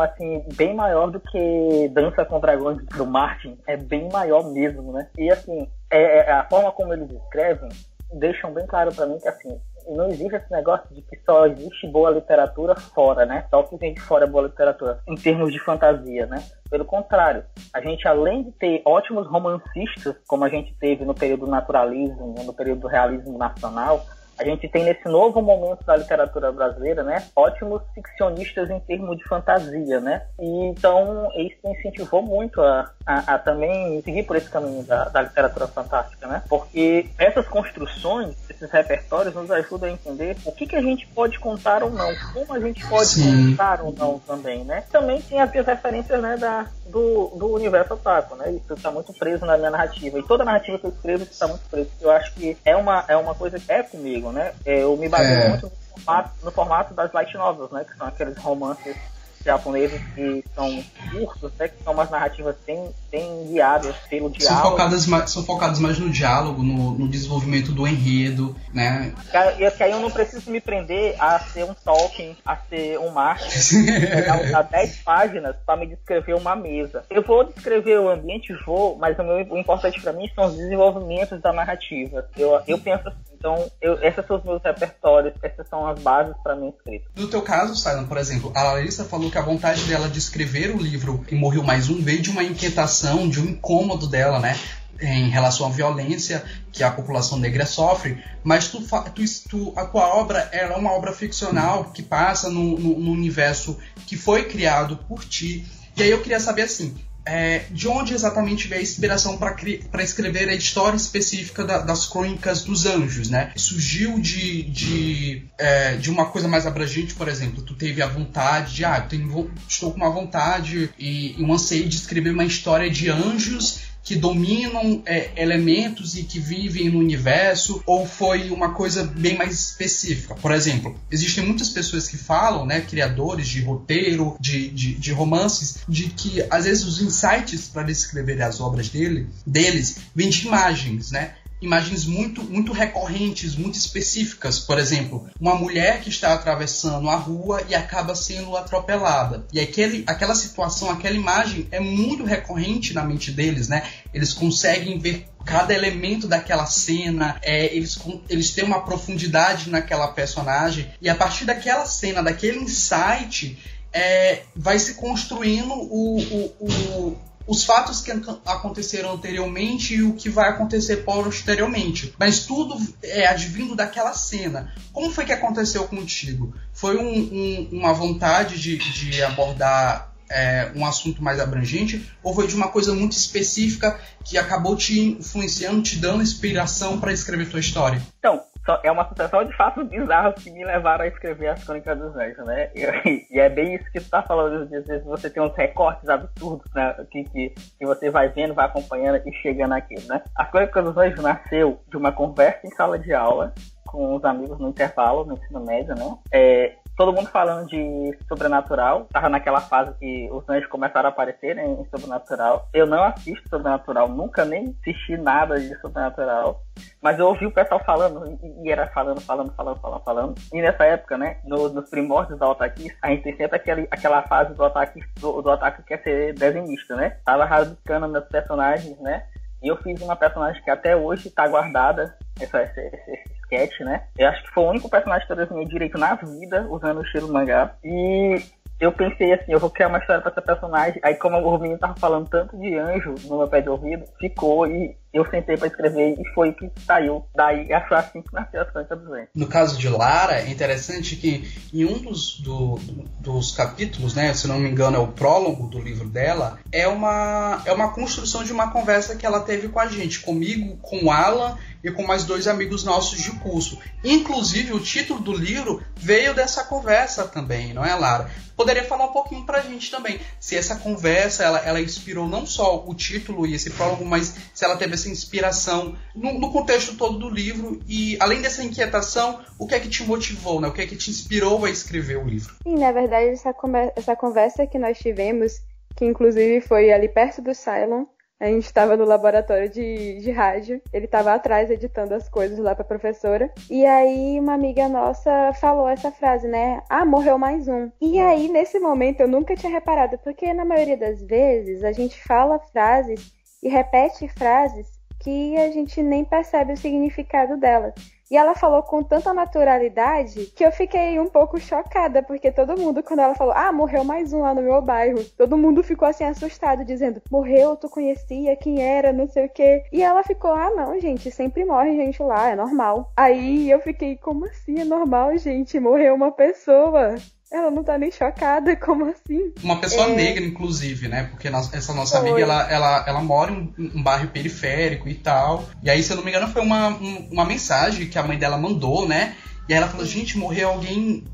assim, bem maior do que Dança com Dragões do Martin. É bem maior mesmo, né? E, assim, é, é a forma como eles escrevem deixam bem claro para mim que, assim, não existe esse negócio de que só existe boa literatura fora, né? Só que vem de fora é boa literatura, em termos de fantasia, né? Pelo contrário, a gente além de ter ótimos romancistas, como a gente teve no período do naturalismo, no período do realismo nacional, a gente tem nesse novo momento da literatura brasileira, né, ótimos ficcionistas em termos de fantasia, né? E, então isso incentivou muito a, a, a, também seguir por esse caminho da, da literatura fantástica, né? Porque essas construções, esses repertórios nos ajudam a entender o que, que a gente pode contar ou não, como a gente pode Sim. contar ou não também, né? Também tem as referências, né, da, do, do universo otaku, né? Isso está muito preso na minha narrativa. E toda narrativa que eu escrevo está muito preso. Eu acho que é uma, é uma coisa que é comigo, né? Eu me baseio é. muito no formato, no formato das light novels, né? Que são aqueles romances japoneses que são curtos, né, que são umas narrativas bem, bem guiadas pelo diálogo. São focadas mais, são focadas mais no diálogo, no, no desenvolvimento do enredo, né? E que aí eu não preciso me prender a ser um Tolkien, a ser um Martin, pegar 10 páginas para me descrever uma mesa. Eu vou descrever o ambiente, vou, mas o, meu, o importante para mim são os desenvolvimentos da narrativa. Eu, eu penso assim, então, eu, esses são os meus repertórios, essas são as bases para minha escrita. No teu caso, Silent, por exemplo, a Larissa falou que a vontade dela de escrever o livro E Morreu Mais Um veio de uma inquietação, de um incômodo dela, né? em relação à violência que a população negra sofre, mas tu, tu, tu, a tua obra é uma obra ficcional que passa no, no, no universo que foi criado por ti. E aí eu queria saber assim, é, de onde exatamente veio a inspiração para escrever a história específica da, das crônicas dos anjos, né? Surgiu de, de, é, de uma coisa mais abrangente, por exemplo, tu teve a vontade de, ah, tenho, estou com uma vontade e, e um anseio de escrever uma história de anjos que dominam é, elementos e que vivem no universo, ou foi uma coisa bem mais específica? Por exemplo, existem muitas pessoas que falam, né, criadores de roteiro, de, de, de romances, de que às vezes os insights para descrever as obras dele, deles vêm de imagens, né? Imagens muito, muito recorrentes, muito específicas. Por exemplo, uma mulher que está atravessando a rua e acaba sendo atropelada. E aquele, aquela situação, aquela imagem é muito recorrente na mente deles, né? Eles conseguem ver cada elemento daquela cena, é, eles, eles têm uma profundidade naquela personagem, e a partir daquela cena, daquele insight, é, vai se construindo o, o, o, os fatos que aconteceram anteriormente e o que vai acontecer posteriormente. Mas tudo é advindo daquela cena. Como foi que aconteceu contigo? Foi um, um, uma vontade de, de abordar é, um assunto mais abrangente ou foi de uma coisa muito específica que acabou te influenciando, te dando inspiração para escrever tua história? Então, é uma sucessão de fatos bizarros que me levaram a escrever as Crônicas dos Anjos, né? E, e, é bem isso que tu tá falando, às vezes você tem uns recortes absurdos, né? Que, que, que, você vai vendo, vai acompanhando e chegando aqui, né? As Crônicas dos Anjos nasceu de uma conversa em sala de aula com os amigos no intervalo, no ensino médio, né? É, todo mundo falando de sobrenatural. Tava naquela fase que os anjos começaram a aparecer né, em sobrenatural. Eu não assisto sobrenatural, nunca nem assisti nada de sobrenatural. Mas eu ouvi o pessoal falando, e era falando, falando, falando, falando, falando. E nessa época, né, no, nos primórdios do Otakis, a gente tem sempre aquele, aquela fase do Otaku do, do Otaku que quer ser desenhista, né? Tava rabiscando meus personagens, né? E eu fiz uma personagem que até hoje tá guardada, essa, esse, esse Cat, né? Eu acho que foi o único personagem que eu desenhei direito na vida usando o estilo mangá. E eu pensei assim, eu vou criar uma história pra essa personagem. Aí como o menino tava falando tanto de anjo no meu pé de ouvido, ficou e eu sentei para escrever e foi o que saiu. Daí achou assim que nasceu a Santa do Vento. No caso de Lara, é interessante que em um dos, do, dos capítulos, né, se não me engano é o prólogo do livro dela, é uma, é uma construção de uma conversa que ela teve com a gente, comigo, com o Alan e com mais dois amigos nossos de curso. Inclusive, o título do livro veio dessa conversa também, não é, Lara? Poderia falar um pouquinho pra gente também, se essa conversa, ela, ela inspirou não só o título e esse prólogo, mas se ela teve essa inspiração no, no, contexto todo do livro e, além dessa inquietação, o que é que te motivou, né? O que é que te inspirou a escrever o livro? Sim, na verdade, essa, essa conversa que nós tivemos, que inclusive foi ali perto do Cylon, a gente estava no laboratório de, de rádio, ele estava atrás editando as coisas lá para a professora. E aí uma amiga nossa falou essa frase, né? Ah, morreu mais um. E aí nesse momento eu nunca tinha reparado, porque na maioria das vezes a gente fala frases e repete frases que a gente nem percebe o significado delas. E ela falou com tanta naturalidade que eu fiquei um pouco chocada, porque todo mundo, quando ela falou, ah, morreu mais um lá no meu bairro, todo mundo ficou assim assustado, dizendo, morreu, tu conhecia, quem era, não sei o quê. E ela ficou, ah, não, gente, sempre morre gente lá, é normal. Aí eu fiquei, como assim é normal, gente? Morreu uma pessoa. Ela não tá nem chocada, *laughs* como assim? Uma pessoa é... negra, inclusive, né? Porque essa nossa foi. amiga, ela, ela, ela mora em um, bairro periférico e tal. E aí, se eu não me engano, foi uma, um, uma mensagem que a mãe dela mandou, né? E aí ela falou, gente, morreu alguém.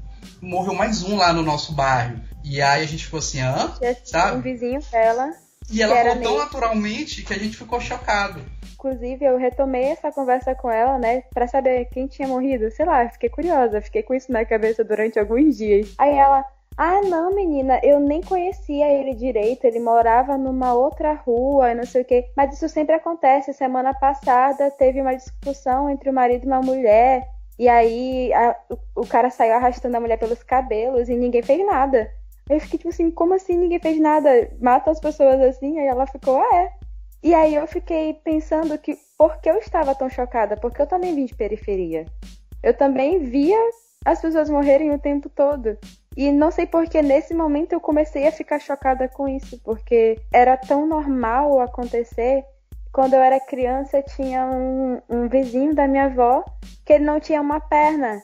Morreu mais um lá no nosso bairro. E aí a gente ficou assim, hã? Sabe? Um vizinho dela. E ela falou tão naturalmente que a gente ficou chocado. Inclusive, eu retomei essa conversa com ela, né, para saber quem tinha morrido. Sei lá, fiquei curiosa, fiquei com isso na cabeça durante alguns dias. Aí ela, ah, não, menina, eu nem conhecia ele direito, ele morava numa outra rua e não sei o quê. Mas isso sempre acontece. Semana passada teve uma discussão entre o marido e uma mulher, e aí a, o, o cara saiu arrastando a mulher pelos cabelos e ninguém fez nada. Eu fiquei tipo assim, como assim ninguém fez nada? Mata as pessoas assim? Aí ela ficou, ah, é. E aí eu fiquei pensando que por que eu estava tão chocada? Porque eu também vim de periferia. Eu também via as pessoas morrerem o tempo todo. E não sei porque nesse momento eu comecei a ficar chocada com isso, porque era tão normal acontecer. Quando eu era criança, tinha um, um vizinho da minha avó que ele não tinha uma perna.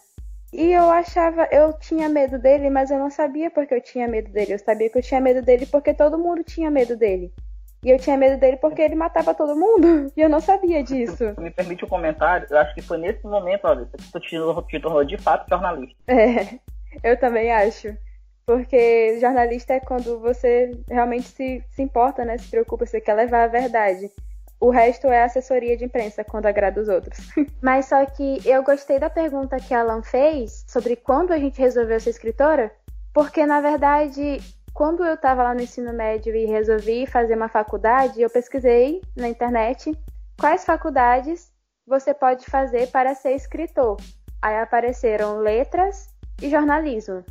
E eu achava, eu tinha medo dele, mas eu não sabia porque eu tinha medo dele. Eu sabia que eu tinha medo dele porque todo mundo tinha medo dele. E eu tinha medo dele porque ele matava todo mundo. *laughs* E eu não sabia disso. Me permite um comentário? Eu acho que foi nesse momento, olha, que tu te tornou de fato jornalista. É, *laughs* eu também acho. Porque jornalista é quando você realmente se, se importa, né? Se preocupa, você quer levar a verdade. O resto é assessoria de imprensa quando agrada os outros. *laughs* Mas só que eu gostei da pergunta que a Alan fez sobre quando a gente resolveu ser escritora, porque na verdade quando eu estava lá no ensino médio e resolvi fazer uma faculdade, eu pesquisei na internet quais faculdades você pode fazer para ser escritor. Aí apareceram letras e jornalismo.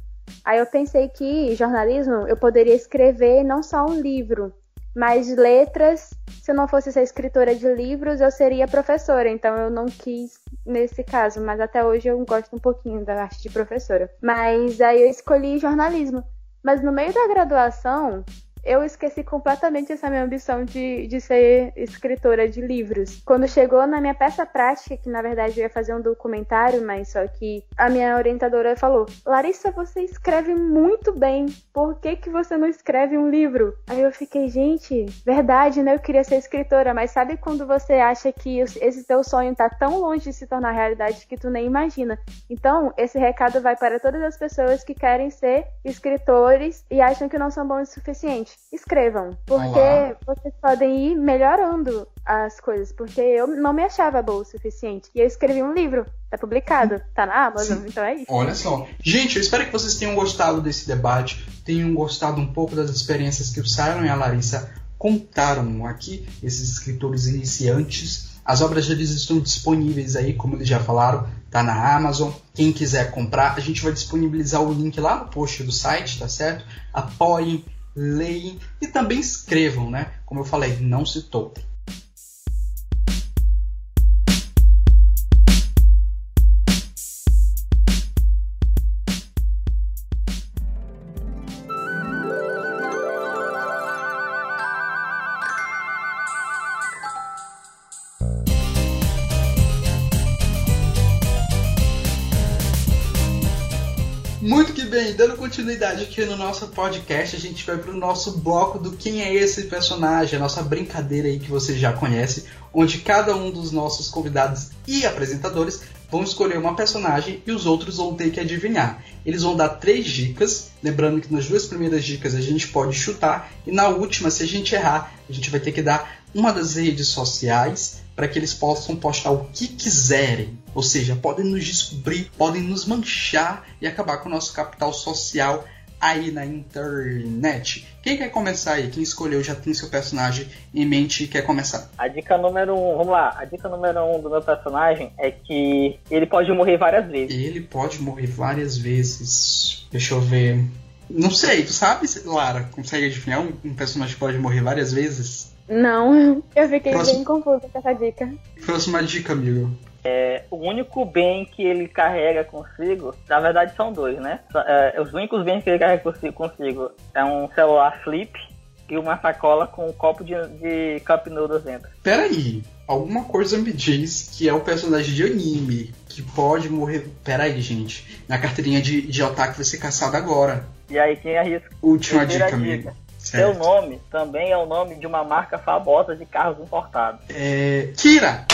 Aí eu pensei que jornalismo eu poderia escrever não só um livro, mas letras, se eu não fosse ser escritora de livros, eu seria professora. Então eu não quis nesse caso, mas até hoje eu gosto um pouquinho da arte de professora. Mas aí eu escolhi jornalismo. Mas no meio da graduação, eu esqueci completamente essa minha ambição de, de ser escritora de livros. Quando chegou na minha peça prática, que na verdade eu ia fazer um documentário, mas só que a minha orientadora falou: Larissa, você escreve muito bem, por que, que você não escreve um livro? Aí eu fiquei, gente, verdade, né? Eu queria ser escritora, mas sabe quando você acha que esse teu sonho tá tão longe de se tornar realidade que tu nem imagina? Então, esse recado vai para todas as pessoas que querem ser escritores e acham que não são bons o suficiente escrevam, porque Olá. vocês podem ir melhorando as coisas, porque eu não me achava boa o suficiente. E eu escrevi um livro, tá publicado, tá na Amazon, Sim. então é isso. Olha só. Gente, eu espero que vocês tenham gostado desse debate, tenham gostado um pouco das experiências que o Simon e a Larissa contaram aqui, esses escritores iniciantes. As obras deles estão disponíveis aí, como eles já falaram, tá na Amazon. Quem quiser comprar, a gente vai disponibilizar o link lá no post do site, tá certo? Apoiem leem e também escrevam, né? Como eu falei, não se topem. Dando continuidade aqui no nosso podcast, a gente vai pro nosso bloco do quem é esse personagem, a nossa brincadeira aí que você já conhece, onde cada um dos nossos convidados e apresentadores vão escolher uma personagem e os outros vão ter que adivinhar. Eles vão dar três dicas, lembrando que nas duas primeiras dicas a gente pode chutar, e na última, se a gente errar, a gente vai ter que dar uma das redes sociais para que eles possam postar o que quiserem. Ou seja, podem nos descobrir, podem nos manchar e acabar com o nosso capital social aí na internet. Quem quer começar aí? Quem escolheu já tem seu personagem em mente e quer começar? A dica número um, vamos lá. A dica número um do meu personagem é que ele pode morrer várias vezes. Ele pode morrer várias vezes. Deixa eu ver. Não sei, tu sabe, Lara? Consegue adivinhar um, um personagem que pode morrer várias vezes? Não, eu fiquei Próximo. bem confusa com essa dica. Próxima dica, amigo. É, o único bem que ele carrega consigo, na verdade são dois, né? É, os únicos bens que ele carrega consigo, consigo é um celular flip e uma sacola com um copo de, de cup noodles dentro. Peraí, alguma coisa me diz que é o personagem de anime que pode morrer. Peraí, gente. Na carteirinha de, de otaku vai ser caçado agora. E aí quem arrisca? Última Primeira dica, dica. amigo. Seu Certo. nome também é o nome de uma marca famosa de carros importados. É. Kira!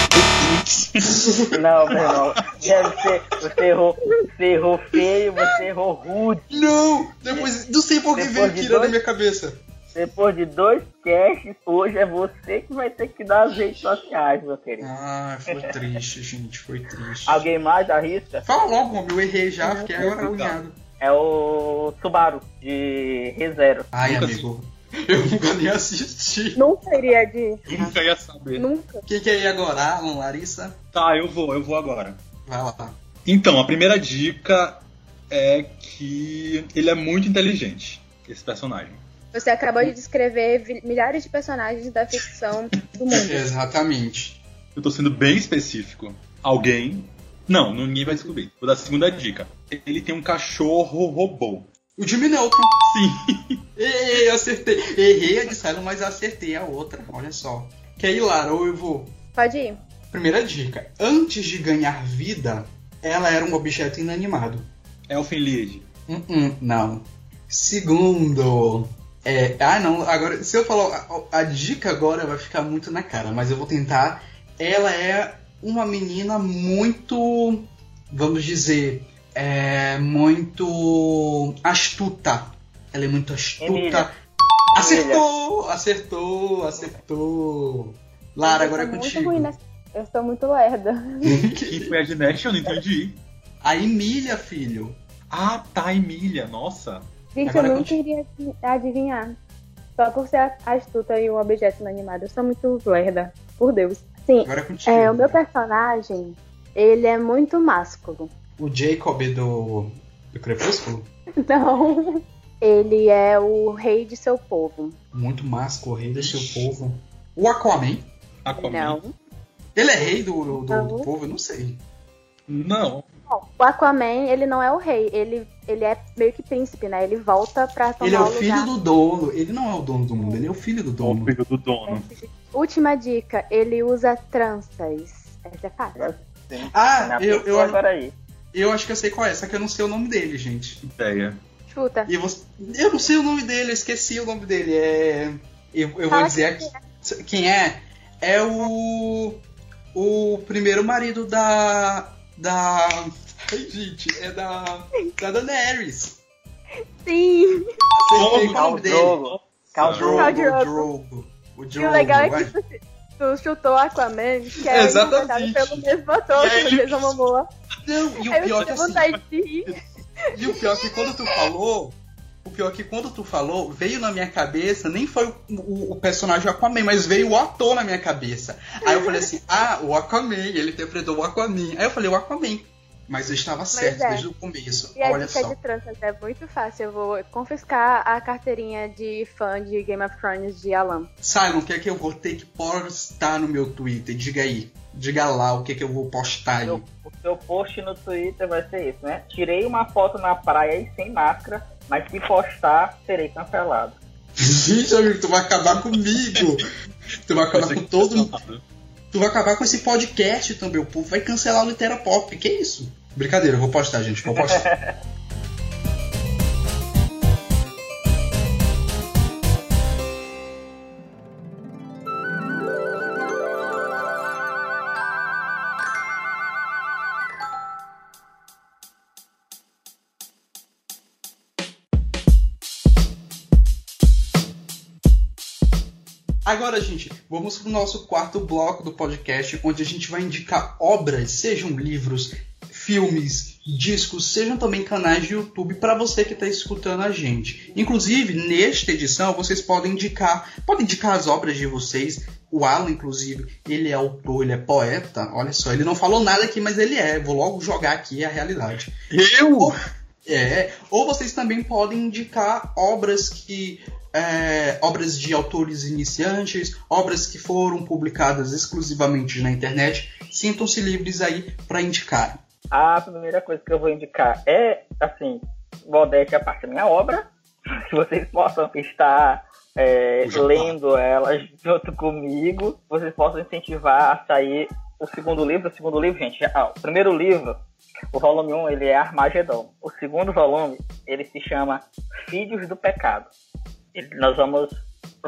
*laughs* Não, meu irmão. Deve ser. Você errou, você errou feio, você errou rude. Não! Depois. Não sei por que Depois veio na dois- minha cabeça. Depois de dois casts, hoje é você que vai ter que dar as redes sociais, meu querido. Ah, foi triste, gente. Foi triste. Alguém mais arrisca? Fala logo, homem. Eu errei já, fiquei agora agoniado. É o Subaru, de ReZero. Ai, Nunca amigo. *laughs* Eu nunca nem assisti. Não seria de. Nunca ia saber. Nunca. Quem quer ir agora? Alan, Larissa? Tá, eu vou, eu vou agora. Vai lá. Então, a primeira dica é que ele é muito inteligente, esse personagem. Você acabou de descrever milhares de personagens da ficção do *laughs* mundo. Exatamente. Eu tô sendo bem específico. Alguém. Não, ninguém vai descobrir. Vou dar a segunda dica. Ele tem um cachorro robô. O Jimmy Neutron. Sim. *laughs* Ei, acertei. Errei a de Silent, mas acertei a outra. Olha só. Quer ir, Lara, ou eu vou? Pode ir. Primeira dica. Antes de ganhar vida, ela era um objeto inanimado. Elfen Lied. Hum, hum, não. Segundo. É, ah, não. Agora, se eu falar. A, a dica agora vai ficar muito na cara, mas eu vou tentar. Ela é uma menina muito. Vamos dizer. É. Muito. astuta. Ela é muito astuta. Emília. Acertou! Acertou! Acertou! Lara, agora é contigo. ruim nessa- Eu estou muito lerda. *laughs* Quem foi a Ginette? Eu não entendi. A Emília, filho. Ah, tá, Emília. Nossa. Gente, Agora eu não contigo. queria adivinhar. Só por ser astuta e um objeto inanimado. Eu sou muito lerda. Por Deus. Sim, Agora é contigo. é, o meu personagem, ele é muito másculo. O Jacob do. do Crepúsculo? *laughs* Não. Ele é o rei de seu povo. Muito másculo, rei do seu povo. O Aquaman. Aquaman. Não. Ele é rei do, do, do povo? Eu não sei. Não. Bom, O Aquaman, ele não é o rei, ele, ele é meio que príncipe, né? Ele volta pra tomar Ele é o lugar. filho do dono. Ele não é o dono do mundo, ele é o filho do O dono. filho do dono. Última dica, ele usa tranças. Essa é fácil. Ah, Na eu, eu, agora aí. Eu acho que eu sei qual é, só que eu não sei o nome dele, gente. Ideia. Chuta. E você, eu não sei o nome dele, eu esqueci o nome dele. É. Eu, eu vou dizer aqui. Quem é? É o. O primeiro marido da. Da. Ai, gente, é da. Da Daenerys. Sim! É o nome dele? Drogo. Khal Drogo, Drogo. Khal Drogo. O E Drogo. o legal é que tu, tu chutou Aquaman, que é Exatamente. pelo mesmo ator, E pelo mesmo Momoa. Não, e o pior que assim. E o pior que quando tu falou, o pior que quando tu falou, veio na minha cabeça, nem foi o, o- o personagem Aquaman, mas veio o ator na minha cabeça. Aí eu falei assim, ah, o Aquaman, ele interpretou o Aquaman. Aí eu falei, o Aquaman. Mas eu estava certo é. desde o começo. E a Olha dica só. de tranças é muito fácil. Eu vou confiscar a carteirinha de fã de Game of Thrones de Alan. Simon, o que é que eu vou ter que postar no meu Twitter? Diga aí. Diga lá o que que eu vou postar aí. O seu post no Twitter vai ser isso, né? Tirei uma foto na praia e sem máscara, mas se postar, serei cancelado. Gente, amigo, tu vai acabar comigo. Tu vai acabar com todo cancelado. Tu vai acabar com esse podcast também. O povo vai cancelar o Litera Pop. Que isso? Brincadeira, eu vou postar, gente. Vou postar. *laughs* Agora, gente, vamos para o nosso quarto bloco do podcast, onde a gente vai indicar obras, sejam livros, filmes, discos, sejam também canais de YouTube para você que está escutando a gente. Inclusive, nesta edição, vocês podem indicar, podem indicar as obras de vocês. O Alan, inclusive, ele é autor, ele é poeta. Olha só, ele não falou nada aqui, mas ele é. Vou logo jogar aqui a realidade. Eu? É. Ou vocês também podem indicar obras que é, obras de autores iniciantes, obras que foram publicadas exclusivamente na internet. Sintam-se livres aí para indicar. A primeira coisa que eu vou indicar é, assim, modéstia a parte da minha obra, *laughs* que vocês possam estar é, lendo ela junto comigo, vocês possam incentivar a sair o segundo livro. O segundo livro, gente, ah, o primeiro livro, o volume 1, ele é Armagedon. O segundo volume, ele se chama Filhos do Pecado. Nós vamos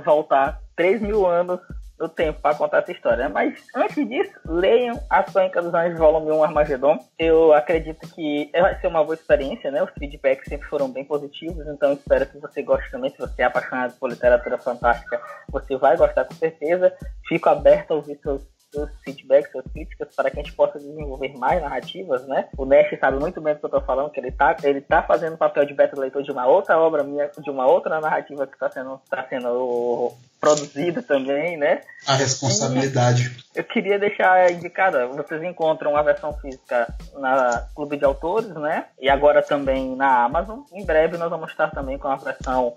voltar 3 mil anos do tempo para contar essa história. Né? Mas antes disso, leiam As Crônicas dos Anjos Volume 1 Armagedon. Eu acredito que vai ser uma boa experiência, né? Os feedbacks sempre foram bem positivos, então espero que você goste também. Se você é apaixonado por literatura fantástica, você vai gostar com certeza. Fico aberto a ouvir seus seus feedbacks, suas críticas, para que a gente possa desenvolver mais narrativas, né? O Nash sabe muito bem do que eu estou falando, que ele está ele tá fazendo papel de beta leitor de uma outra obra minha, de uma outra narrativa que está sendo, tá sendo produzida também, né? A responsabilidade. E eu queria deixar indicada, vocês encontram a versão física na Clube de Autores, né? E agora também na Amazon. Em breve nós vamos estar também com a versão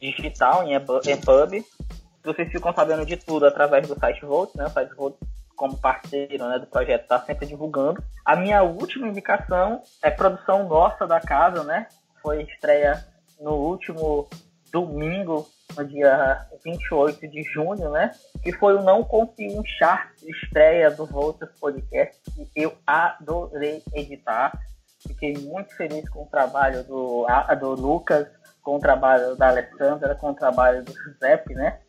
digital em EPUB vocês ficam sabendo de tudo através do site Volt, né? O site Volt, como parceiro né, do projeto, está sempre divulgando. A minha última indicação é produção nossa da casa, né? Foi estreia no último domingo, no dia 28 de junho, né? Que foi o Não Confio Chart de estreia do Voltas Podcast, que eu adorei editar. Fiquei muito feliz com o trabalho do, do Lucas, com o trabalho da Alessandra, com o trabalho do Giuseppe, né?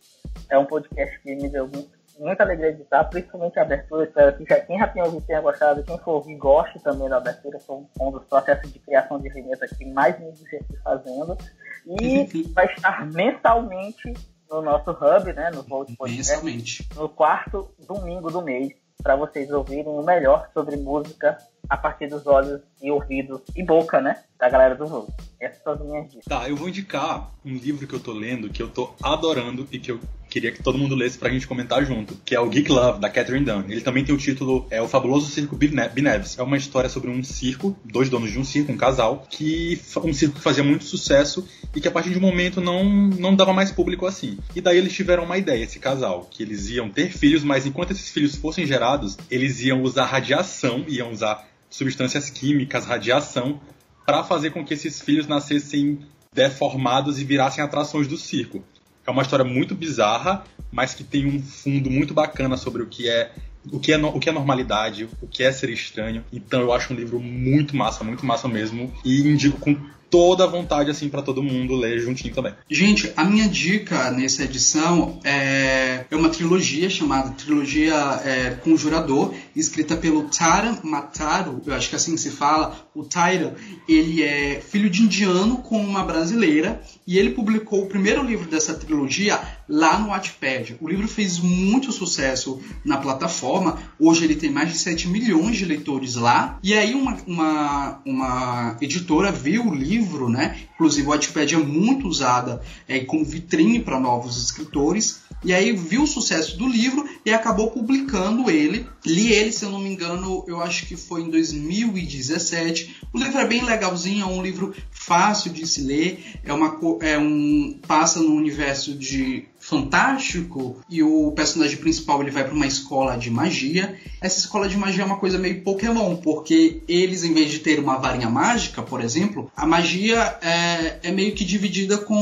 É um podcast que me deu muito, muita alegria de estar, principalmente a abertura. Espero que já, quem já tenha ouvido tenha gostado, quem for ouvir goste também da abertura. Foi um dos processos de criação de vinheta que mais me diverti fazendo. E vai estar mensalmente no nosso hub, né? No Volt Podcast. Mensalmente. No quarto domingo do mês, para vocês ouvirem o melhor sobre música a partir dos olhos e ouvidos e boca, né? Da galera do Volt. Essas são as minhas dicas. Tá, eu vou indicar um livro que eu tô lendo, que eu tô adorando e que eu queria que todo mundo lesse pra gente comentar junto, que é o Geek Love, da Catherine Dunn. Ele também tem o título é O Fabuloso Circo Bineves. É uma história sobre um circo, dois donos de um circo, um casal, que um circo que fazia muito sucesso e que a partir de um momento não, não dava mais público assim. E daí eles tiveram uma ideia, esse casal, que eles iam ter filhos, mas enquanto esses filhos fossem gerados, eles iam usar radiação, iam usar substâncias químicas, radiação, para fazer com que esses filhos nascessem deformados e virassem atrações do circo. É uma história muito bizarra, mas que tem um fundo muito bacana sobre o que é o que é, o que é normalidade, o que é ser estranho. Então eu acho um livro muito massa, muito massa mesmo. E indico com toda a vontade, assim, para todo mundo ler juntinho também. Gente, a minha dica nessa edição é, uma trilogia chamada Trilogia é, Conjurador, escrita pelo Tara Mataro, eu acho que é assim se fala. O Tyra, ele é filho de indiano com uma brasileira e ele publicou o primeiro livro dessa trilogia lá no Wattpad. O livro fez muito sucesso na plataforma, hoje ele tem mais de 7 milhões de leitores lá. E aí uma, uma, uma editora viu o livro livro, né? Inclusive o Wattpad é muito usada é, como vitrine para novos escritores. E aí viu o sucesso do livro e acabou publicando ele. Li ele, se eu não me engano, eu acho que foi em 2017. O livro é bem legalzinho, é um livro fácil de se ler. É, uma, é um passa no universo de fantástico e o personagem principal ele vai para uma escola de magia. Essa escola de magia é uma coisa meio Pokémon, porque eles, em vez de ter uma varinha mágica, por exemplo, a magia é, é meio que dividida com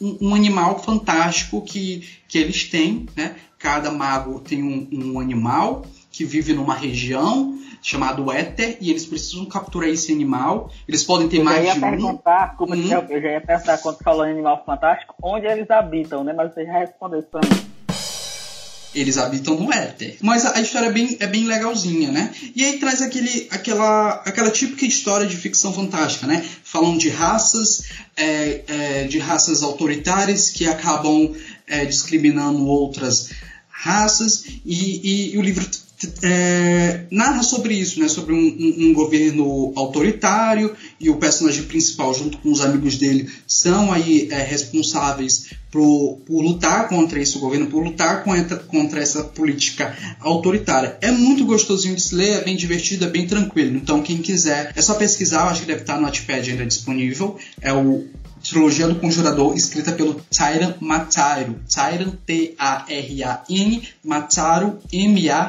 um, um, animal fantástico que, que eles têm, né? Cada mago tem um, um animal que vive numa região chamado Éter e eles precisam capturar esse animal. Eles podem ter eu mais já de ia perguntar, um. Hum. Eu já ia perguntar quando falou em animal fantástico, onde eles habitam, né? Mas você já respondeu isso pra mim. Eles habitam no éter. Mas a, a, história é bem, é bem legalzinha, né? E aí traz aquele, aquela, aquela típica história de ficção fantástica, né? Falam de raças, é, é, de raças autoritárias que acabam é, discriminando outras raças e, e, e o livro é, narra sobre isso, né? sobre um, um, um, governo autoritário e o personagem principal, junto com os amigos dele, são aí é, responsáveis por, por, lutar contra esse governo, por lutar contra, contra essa política autoritária. É muito gostosinho de se ler, é bem divertido, é bem tranquilo. Então, quem quiser, é só pesquisar, acho que deve estar no Notepad ainda disponível. É o Trilogia do Conjurador, escrita pelo Tyran Mataro. Tyran, T-A-R-A-N, Mataro, M-A-T-H-A-R-U.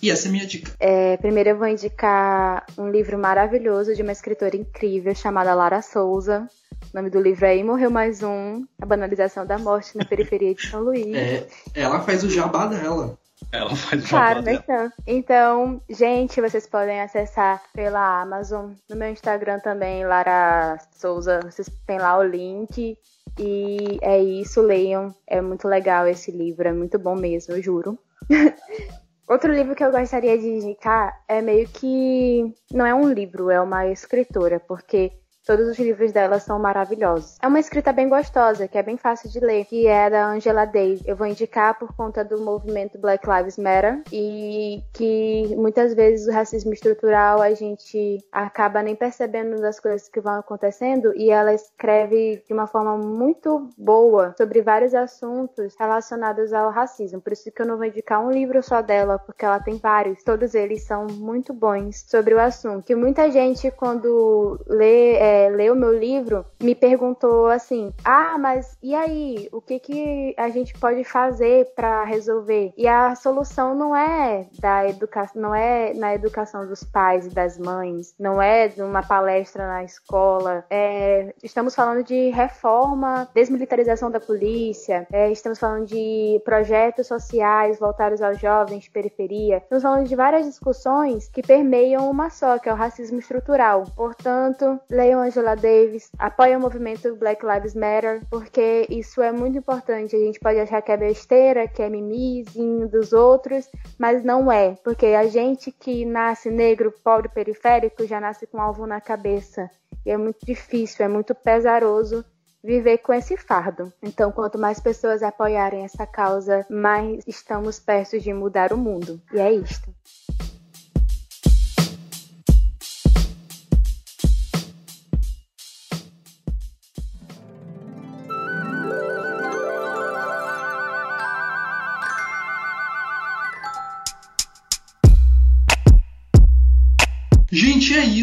E essa é a minha dica. É, primeiro eu vou indicar um livro maravilhoso de uma escritora incrível chamada Lara Souza. O nome do livro é E Morreu Mais Um, A Banalização da Morte na Periferia de São Luís. É, ela faz o jabá dela. Ela faz o Claro? Então. então, gente, vocês podem acessar pela Amazon. No meu Instagram também, Lara Souza. Vocês têm lá o link. E é isso, leiam. É muito legal esse livro, é muito bom mesmo, eu juro. *laughs* Outro livro que eu gostaria de indicar é meio que. Não é um livro, é uma escritora, porque Todos os livros dela são maravilhosos. É uma escrita bem gostosa, que é bem fácil de ler, que é da Angela Davis. Eu vou indicar por conta do movimento Black Lives Matter e que muitas vezes o racismo estrutural a gente acaba nem percebendo das coisas que vão acontecendo e ela escreve de uma forma muito boa sobre vários assuntos relacionados ao racismo. Por isso que eu não vou indicar um livro só dela, porque ela tem vários. Todos eles são muito bons sobre o assunto. Que muita gente quando lê é, é, leu meu livro, me perguntou assim: ah, mas e aí? O que, que a gente pode fazer para resolver? E a solução não é da educação, não é na educação dos pais e das mães, não é de uma palestra na escola. É, estamos falando de reforma, desmilitarização da polícia, é, estamos falando de projetos sociais voltados aos jovens de periferia. Estamos falando de várias discussões que permeiam uma só, que é o racismo estrutural. Portanto, leiam Angela Davis, apoia o movimento Black Lives Matter, porque isso é muito importante. A gente pode achar que é besteira, que é mimizinho dos outros, mas não é, porque a gente que nasce negro, pobre, periférico, já nasce com alvo na cabeça. E é muito difícil, é muito pesaroso viver com esse fardo. Então, quanto mais pessoas apoiarem essa causa, mais estamos perto de mudar o mundo. E é isto.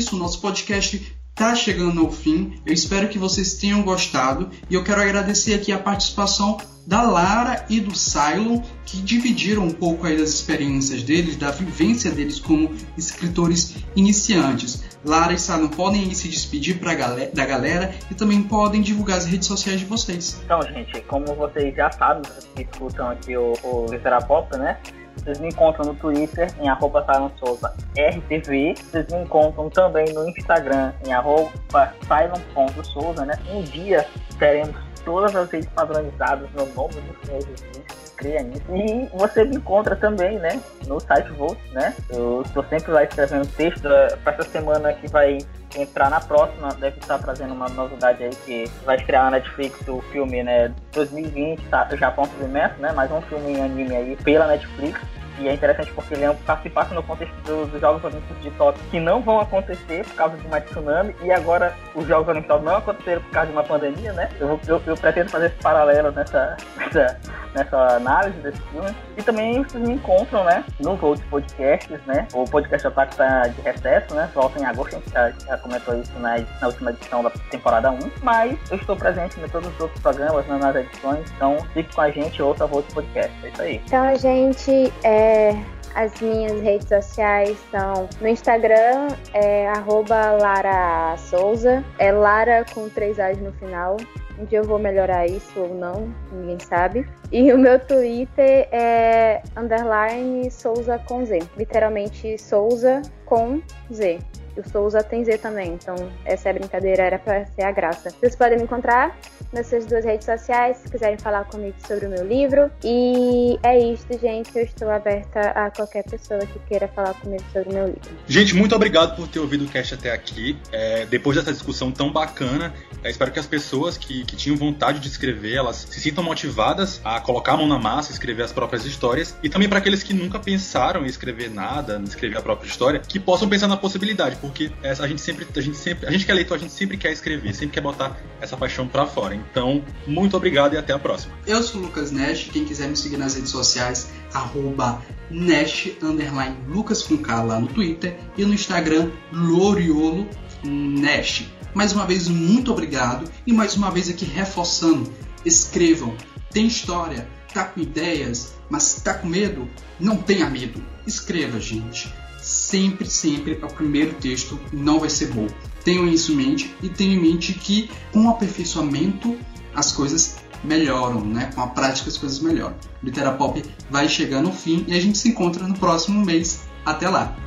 Isso. Nosso podcast está chegando ao fim. Eu espero que vocês tenham gostado e eu quero agradecer aqui a participação da Lara e do Cylon, que dividiram um pouco aí das experiências deles, da vivência deles como escritores iniciantes. Lara e Cylon podem se despedir pra galera, da galera e também podem divulgar as redes sociais de vocês. Então, gente, como vocês já sabem, vocês que escutam aqui o, o Pop, né? Vocês me encontram no Twitter em arroba RTV. Vocês me encontram também no Instagram em arroba Souza, né? Um dia teremos todas as redes padronizadas no nome do Senhor Jesus. Nisso. E você me encontra também, né? No site Volt, né? Eu estou sempre lá escrevendo texto. Eh, Para essa semana que vai entrar na próxima, deve estar trazendo uma novidade aí que vai estrear na Netflix o filme, né, 2020, tá, Japão Submerso, né, mais um filme em anime aí pela Netflix. E é interessante porque ele é participasse no contexto do, dos Jogos Olímpicos de Tóquio, que não vão acontecer por causa de uma tsunami, e agora os Jogos Olímpicos não aconteceram por causa de uma pandemia, né? Eu, eu, eu pretendo fazer esse paralelo nessa, nessa, nessa análise desse filme. E também vocês me encontram, né, no Volt Podcasts, né? O podcast Otaku tá de recesso, né? Volta em agosto, a gente já, já comentou isso na, na, última edição da temporada 1. Mas eu estou presente em todos os outros programas, né, nas edições, então fique com a gente e ouça Volt Podcast. É isso aí. Então, gente. É... As minhas redes sociais são no Instagram é Lara Souza, é Lara com três A's no final. Um dia eu vou melhorar isso ou não, ninguém sabe. E o meu Twitter é underline Souza com Z. Literalmente Souza com Z. o Souza tem Z também, então essa é brincadeira, era pra ser a graça. Vocês podem me encontrar nessas duas redes sociais, se quiserem falar comigo sobre o meu livro. E é isso, gente. Eu estou aberta a qualquer pessoa que queira falar comigo sobre o meu livro. Gente, muito obrigado por ter ouvido o cast até aqui. É, depois dessa discussão tão bacana, é, espero que as pessoas que, que tinham vontade de escrever, elas se sintam motivadas a colocar a mão na massa, escrever as próprias histórias. E também para aqueles que nunca pensaram em escrever nada, em escrever a própria história, que possam pensar na possibilidade, porque a gente sempre, a gente sempre, a gente que é leitor, a gente sempre quer escrever, sempre quer botar essa paixão para fora. Então, muito obrigado e até a próxima. Eu sou o Lucas Nash, quem quiser me seguir nas redes sociais, arroba Nash, underline Lucas com K lá no Twitter e no Instagram, Loriolo Nash. Mais uma vez, muito obrigado e mais uma vez aqui reforçando, escrevam, tem história, tá com ideias, mas tá com medo? Não tenha medo, escreva, gente sempre, sempre é o primeiro texto não vai ser bom. Tenham isso em mente e tenham em mente que com o aperfeiçoamento as coisas melhoram, né? Com a prática as coisas melhoram. Litera Literapop vai chegar no fim e a gente se encontra no próximo mês. Até lá!